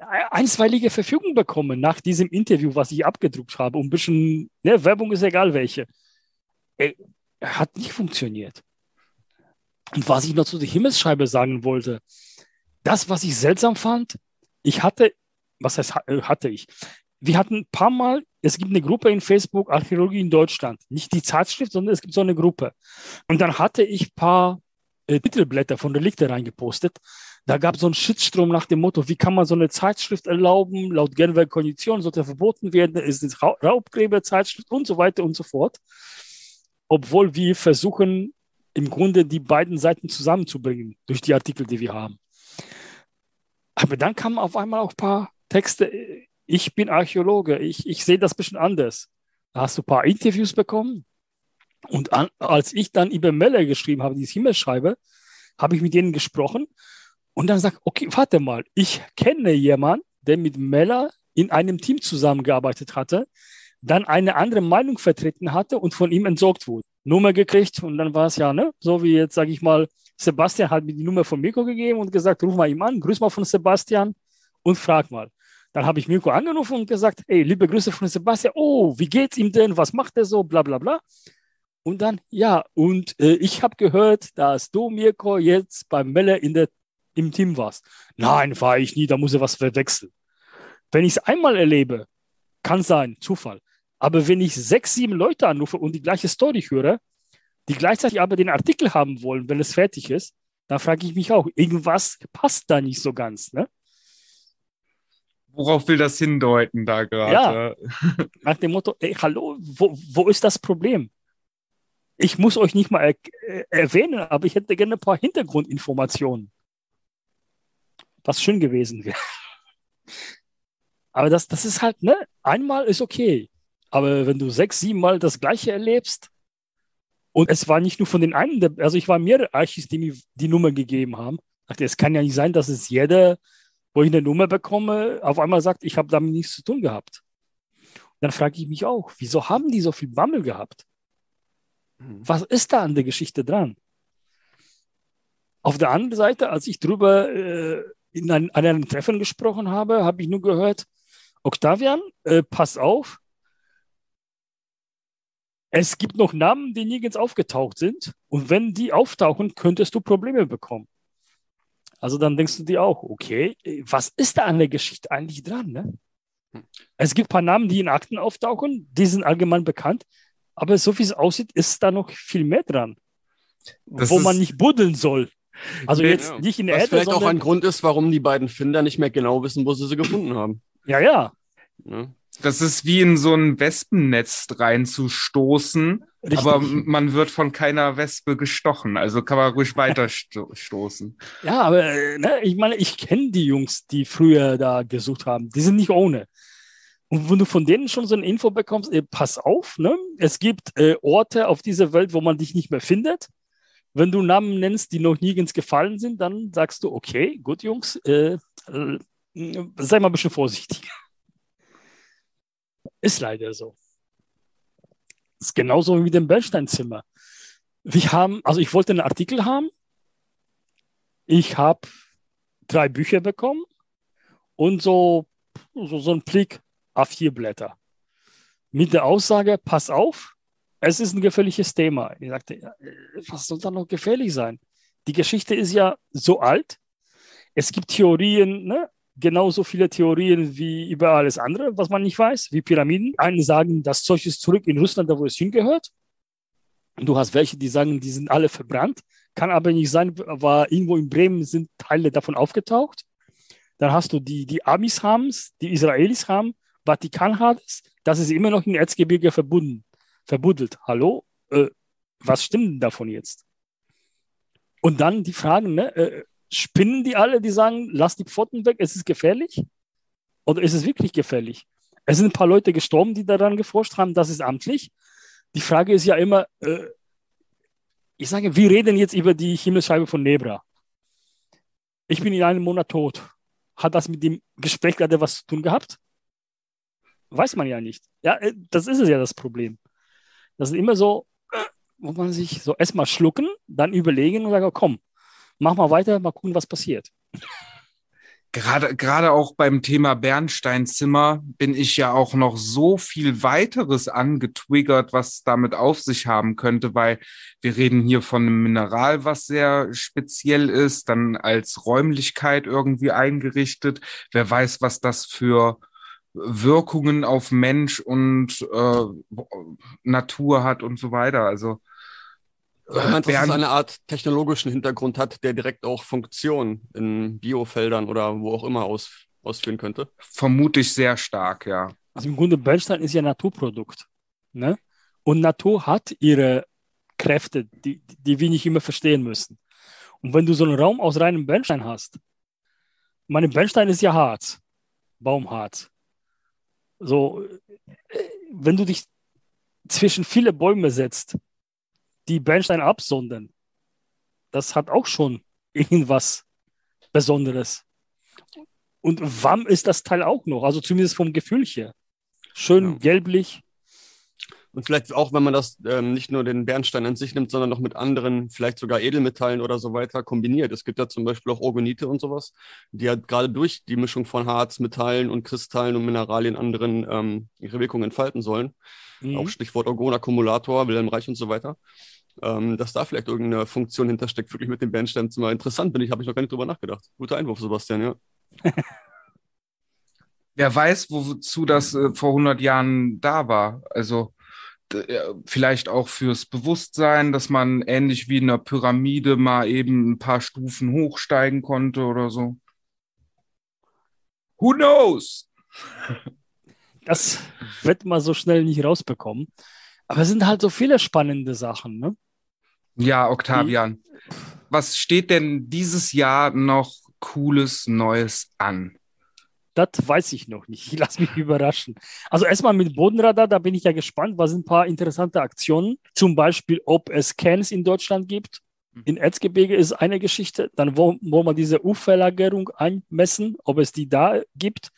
einstweilige Verfügung bekomme nach diesem Interview, was ich abgedruckt habe. Und ein bisschen, ne, Werbung ist egal welche. Ey, hat nicht funktioniert. Und was ich noch zu der Himmelsscheibe sagen wollte, das, was ich seltsam fand, ich hatte, was heißt äh, hatte ich? Wir hatten ein paar Mal, es gibt eine Gruppe in Facebook Archäologie in Deutschland, nicht die Zeitschrift, sondern es gibt so eine Gruppe. Und dann hatte ich ein paar äh, Titelblätter von Relikte reingepostet. Da gab es so einen Shitstrom nach dem Motto, wie kann man so eine Zeitschrift erlauben? Laut Genfer Kondition sollte verboten werden, ist es Raubgräberzeitschrift und so weiter und so fort. Obwohl wir versuchen, im Grunde die beiden Seiten zusammenzubringen durch die Artikel, die wir haben. Aber dann kamen auf einmal auch ein paar Texte. Ich bin Archäologe, ich, ich sehe das ein bisschen anders. Da hast du ein paar Interviews bekommen. Und an, als ich dann über Meller geschrieben habe, dieses Himmelschreibe, habe ich mit denen gesprochen und dann sagt, okay, warte mal, ich kenne jemanden, der mit Meller in einem Team zusammengearbeitet hatte, dann eine andere Meinung vertreten hatte und von ihm entsorgt wurde. Nummer gekriegt und dann war es ja, ne, so wie jetzt, sage ich mal, Sebastian hat mir die Nummer von Mirko gegeben und gesagt, ruf mal ihm an, grüß mal von Sebastian und frag mal. Dann habe ich Mirko angerufen und gesagt, hey, liebe Grüße von Sebastian, oh, wie geht's ihm denn, was macht er so, bla bla bla. Und dann, ja, und äh, ich habe gehört, dass du, Mirko, jetzt beim Meller in der, im Team warst. Nein, war ich nie, da muss er was verwechseln. Wenn ich es einmal erlebe, kann sein, Zufall. Aber wenn ich sechs, sieben Leute anrufe und die gleiche Story höre, die gleichzeitig aber den Artikel haben wollen, wenn es fertig ist, dann frage ich mich auch, irgendwas passt da nicht so ganz. Ne? Worauf will das hindeuten da gerade? Ja, nach dem Motto, ey, hallo, wo, wo ist das Problem? Ich muss euch nicht mal er äh, erwähnen, aber ich hätte gerne ein paar Hintergrundinformationen. Was schön gewesen wäre. Aber das, das ist halt, ne, einmal ist okay. Aber wenn du sechs, sieben Mal das Gleiche erlebst, und es war nicht nur von den einen, also ich war mehrere Archis, die mir die Nummer gegeben haben. dachte, es kann ja nicht sein, dass es jeder, wo ich eine Nummer bekomme, auf einmal sagt, ich habe damit nichts zu tun gehabt. Und dann frage ich mich auch, wieso haben die so viel Bammel gehabt? Mhm. Was ist da an der Geschichte dran? Auf der anderen Seite, als ich drüber äh, in ein, an einem Treffen gesprochen habe, habe ich nur gehört, Octavian, äh, pass auf, es gibt noch Namen, die nirgends aufgetaucht sind. Und wenn die auftauchen, könntest du Probleme bekommen. Also dann denkst du dir auch, okay, was ist da an der Geschichte eigentlich dran? Ne? Hm. Es gibt ein paar Namen, die in Akten auftauchen, die sind allgemein bekannt. Aber so wie es aussieht, ist da noch viel mehr dran, das wo man nicht buddeln soll. Also jetzt ja. nicht in der Was Erde, vielleicht auch ein Grund ist, warum die beiden Finder nicht mehr genau wissen, wo sie sie gefunden haben. Ja, ja. ja. Das ist wie in so ein Wespennetz reinzustoßen, Richtig. aber man wird von keiner Wespe gestochen, also kann man ruhig weiter stoßen. Ja, aber ne, ich meine, ich kenne die Jungs, die früher da gesucht haben, die sind nicht ohne. Und wenn du von denen schon so eine Info bekommst, äh, pass auf, ne? es gibt äh, Orte auf dieser Welt, wo man dich nicht mehr findet. Wenn du Namen nennst, die noch nirgends gefallen sind, dann sagst du, okay, gut, Jungs, äh, äh sei mal ein bisschen vorsichtig. Ist leider so. Ist genauso wie mit dem Bernsteinzimmer. Wir haben, also ich wollte einen Artikel haben. Ich habe drei Bücher bekommen und so, so, so ein Blick A4 Blätter. Mit der Aussage, pass auf, es ist ein gefährliches Thema. Ich sagte, was soll da noch gefährlich sein? Die Geschichte ist ja so alt. Es gibt Theorien, ne? genauso viele Theorien wie über alles andere, was man nicht weiß, wie Pyramiden. Einen sagen, das Zeug ist zurück in Russland, da wo es hingehört. Du hast welche, die sagen, die sind alle verbrannt. Kann aber nicht sein, aber irgendwo in Bremen sind Teile davon aufgetaucht. Dann hast du die, die Amis haben die Israelis haben, Vatikan hat es, das ist immer noch in Erzgebirge verbunden, verbuddelt. Hallo? Äh, was stimmt denn davon jetzt? Und dann die Fragen, ne? Äh, Spinnen die alle, die sagen, lass die Pfoten weg, es ist gefährlich? Oder ist es wirklich gefährlich? Es sind ein paar Leute gestorben, die daran geforscht haben, das ist amtlich. Die Frage ist ja immer, äh, ich sage, wir reden jetzt über die Himmelsscheibe von Nebra. Ich bin in einem Monat tot. Hat das mit dem Gespräch gerade was zu tun gehabt? Weiß man ja nicht. Ja, äh, das ist es ja das Problem. Das ist immer so, wo man sich so erstmal schlucken, dann überlegen und sagen, komm, mach mal weiter, mal gucken, was passiert. Gerade, gerade auch beim Thema Bernsteinzimmer bin ich ja auch noch so viel weiteres angetriggert, was damit auf sich haben könnte, weil wir reden hier von einem Mineral, was sehr speziell ist, dann als Räumlichkeit irgendwie eingerichtet. Wer weiß, was das für Wirkungen auf Mensch und äh, Natur hat und so weiter. Also Du meinst, dass es eine Art technologischen Hintergrund hat, der direkt auch Funktion in Biofeldern oder wo auch immer aus, ausführen könnte? Vermute ich sehr stark, ja. Also im Grunde Bernstein ist ja Naturprodukt. Ne? Und Natur hat ihre Kräfte, die, die wir nicht immer verstehen müssen. Und wenn du so einen Raum aus reinem Bernstein hast, meine Bernstein ist ja Harz, Baumharz. So, äh, wenn du dich zwischen viele Bäume setzt, die Bernstein absondern. Das hat auch schon irgendwas Besonderes. Und warm ist das Teil auch noch, also zumindest vom Gefühl her. Schön ja. gelblich. Und vielleicht auch, wenn man das ähm, nicht nur den Bernstein an sich nimmt, sondern noch mit anderen, vielleicht sogar Edelmetallen oder so weiter kombiniert. Es gibt ja zum Beispiel auch Orgonite und sowas, die ja gerade durch die Mischung von Harz, Metallen und Kristallen und Mineralien anderen ähm, ihre Wirkung entfalten sollen. Mhm. Auch Stichwort Orgonakkumulator, Wilhelm Reich und so weiter ähm, dass da vielleicht irgendeine Funktion hintersteckt, wirklich mit dem Bandstand mal interessant bin ich, habe ich noch gar nicht drüber nachgedacht. Guter Einwurf, Sebastian, ja. Wer weiß, wozu das äh, vor 100 Jahren da war. Also vielleicht auch fürs Bewusstsein, dass man ähnlich wie in einer Pyramide mal eben ein paar Stufen hochsteigen konnte oder so. Who knows? Das wird man so schnell nicht rausbekommen. Aber es sind halt so viele spannende Sachen, ne? Ja, Octavian. Was steht denn dieses Jahr noch Cooles Neues an? Das weiß ich noch nicht. Ich lasse mich überraschen. Also erstmal mit Bodenradar, da bin ich ja gespannt. Was sind ein paar interessante Aktionen? Zum Beispiel, ob es Scans in Deutschland gibt. Mhm. In Erzgebirge ist eine Geschichte. Dann wollen wir diese U-Verlagerung einmessen, ob es die da gibt.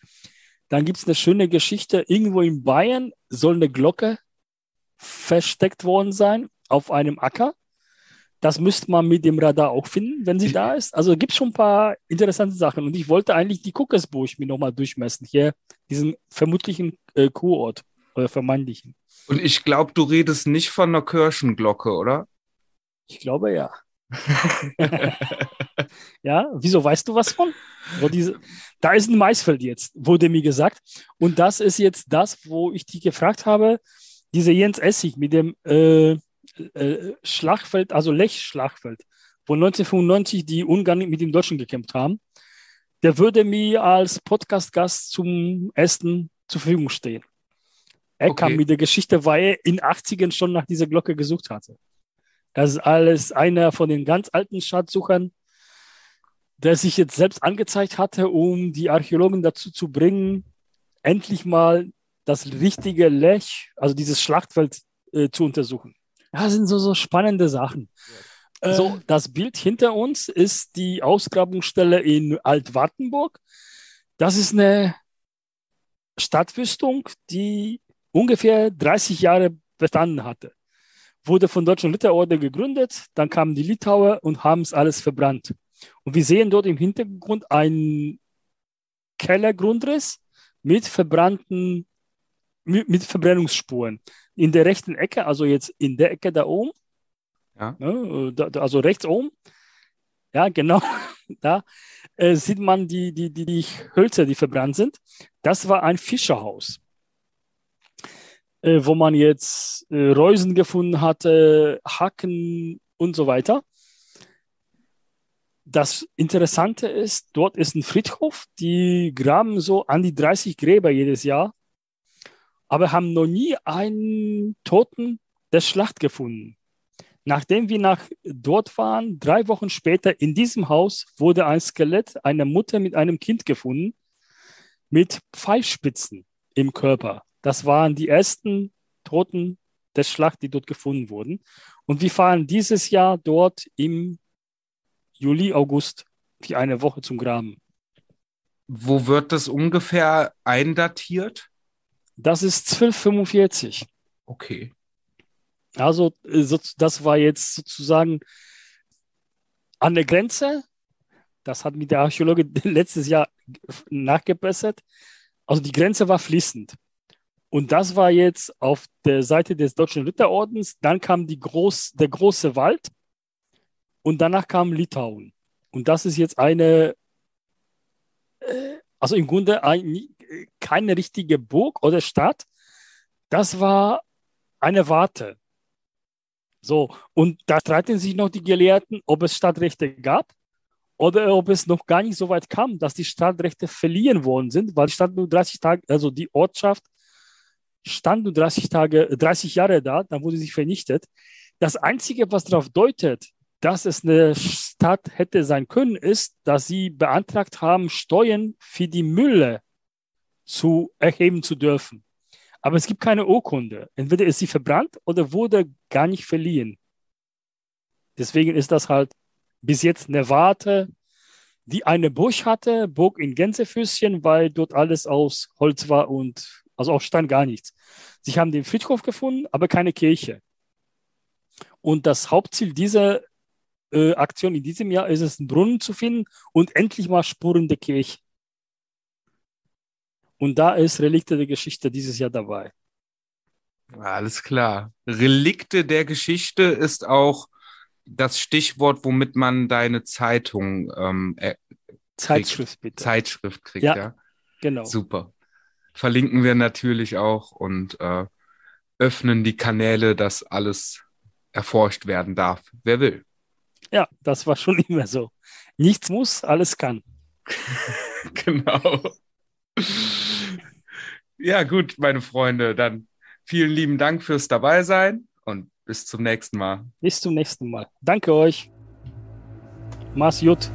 Dann gibt es eine schöne Geschichte. Irgendwo in Bayern soll eine Glocke versteckt worden sein auf einem Acker. Das müsste man mit dem Radar auch finden, wenn sie da ist. Also gibt es schon ein paar interessante Sachen. Und ich wollte eigentlich die Kuckersburg mir nochmal durchmessen. Hier, diesen vermutlichen äh, Kurort oder vermeintlichen. Und ich glaube, du redest nicht von einer Kirchenglocke, oder? Ich glaube ja. ja, wieso weißt du was von? Wo diese, da ist ein Maisfeld jetzt, wurde mir gesagt. Und das ist jetzt das, wo ich dich gefragt habe, diese Jens Essig mit dem äh, äh, Schlachtfeld, also Lech-Schlachtfeld, wo 1995 die Ungarn mit den Deutschen gekämpft haben, der würde mir als Podcast-Gast zum Essen zur Verfügung stehen. Er okay. kam mit der Geschichte, weil er in 80ern schon nach dieser Glocke gesucht hatte. Das ist alles einer von den ganz alten Schatzsuchern, der sich jetzt selbst angezeigt hatte, um die Archäologen dazu zu bringen, endlich mal das richtige Lech, also dieses Schlachtfeld, äh, zu untersuchen. Das sind so, so spannende Sachen. Ja. So, das Bild hinter uns ist die Ausgrabungsstelle in Altwartenburg. Das ist eine Stadtwüstung, die ungefähr 30 Jahre bestanden hatte. Wurde von Deutschen Ritterorden gegründet, dann kamen die Litauer und haben es alles verbrannt. Und wir sehen dort im Hintergrund einen Kellergrundriss mit verbrannten, mit Verbrennungsspuren in der rechten Ecke, also jetzt in der Ecke da oben, ja. ne, da, also rechts oben, ja, genau, da äh, sieht man die, die, die, die Hölzer, die verbrannt sind. Das war ein Fischerhaus, äh, wo man jetzt äh, Reusen gefunden hatte, Hacken und so weiter. Das Interessante ist, dort ist ein Friedhof, die graben so an die 30 Gräber jedes Jahr aber haben noch nie einen Toten der Schlacht gefunden. Nachdem wir nach dort waren, drei Wochen später in diesem Haus wurde ein Skelett einer Mutter mit einem Kind gefunden, mit Pfeilspitzen im Körper. Das waren die ersten Toten der Schlacht, die dort gefunden wurden. Und wir fahren dieses Jahr dort im Juli, August für eine Woche zum Graben. Wo wird das ungefähr eindatiert? Das ist 1245. Okay. Also das war jetzt sozusagen an der Grenze. Das hat mit der Archäologe letztes Jahr nachgebessert. Also die Grenze war fließend. Und das war jetzt auf der Seite des Deutschen Ritterordens. Dann kam die Groß, der große Wald und danach kam Litauen. Und das ist jetzt eine, äh, also im Grunde ein, keine richtige Burg oder Stadt. Das war eine Warte. So, und da streiten sich noch die Gelehrten, ob es Stadtrechte gab oder ob es noch gar nicht so weit kam, dass die Stadtrechte verliehen worden sind, weil die Stadt nur 30 Tage, also die Ortschaft stand nur 30 Tage, 30 Jahre da, dann wurde sie vernichtet. Das Einzige, was darauf deutet, dass es eine Stadt hätte sein können, ist, dass sie beantragt haben, Steuern für die Mülle zu erheben zu dürfen. Aber es gibt keine Urkunde. Entweder ist sie verbrannt oder wurde gar nicht verliehen. Deswegen ist das halt bis jetzt eine Warte, die eine Burg hatte, Burg in Gänsefüßchen, weil dort alles aus Holz war und also auf Stein gar nichts. Sie haben den Friedhof gefunden, aber keine Kirche. Und das Hauptziel dieser äh, Aktion in diesem Jahr ist es, einen Brunnen zu finden und endlich mal Spuren der Kirche. Und da ist Relikte der Geschichte dieses Jahr dabei. Alles klar. Relikte der Geschichte ist auch das Stichwort, womit man deine Zeitung ähm, äh, Zeitschrift bitte. Zeitschrift kriegt, ja. ja. Genau. Super. Verlinken wir natürlich auch und äh, öffnen die Kanäle, dass alles erforscht werden darf. Wer will. Ja, das war schon immer so. Nichts muss, alles kann. genau. Ja, gut, meine Freunde, dann vielen lieben Dank fürs Dabeisein und bis zum nächsten Mal. Bis zum nächsten Mal. Danke euch. Mach's gut.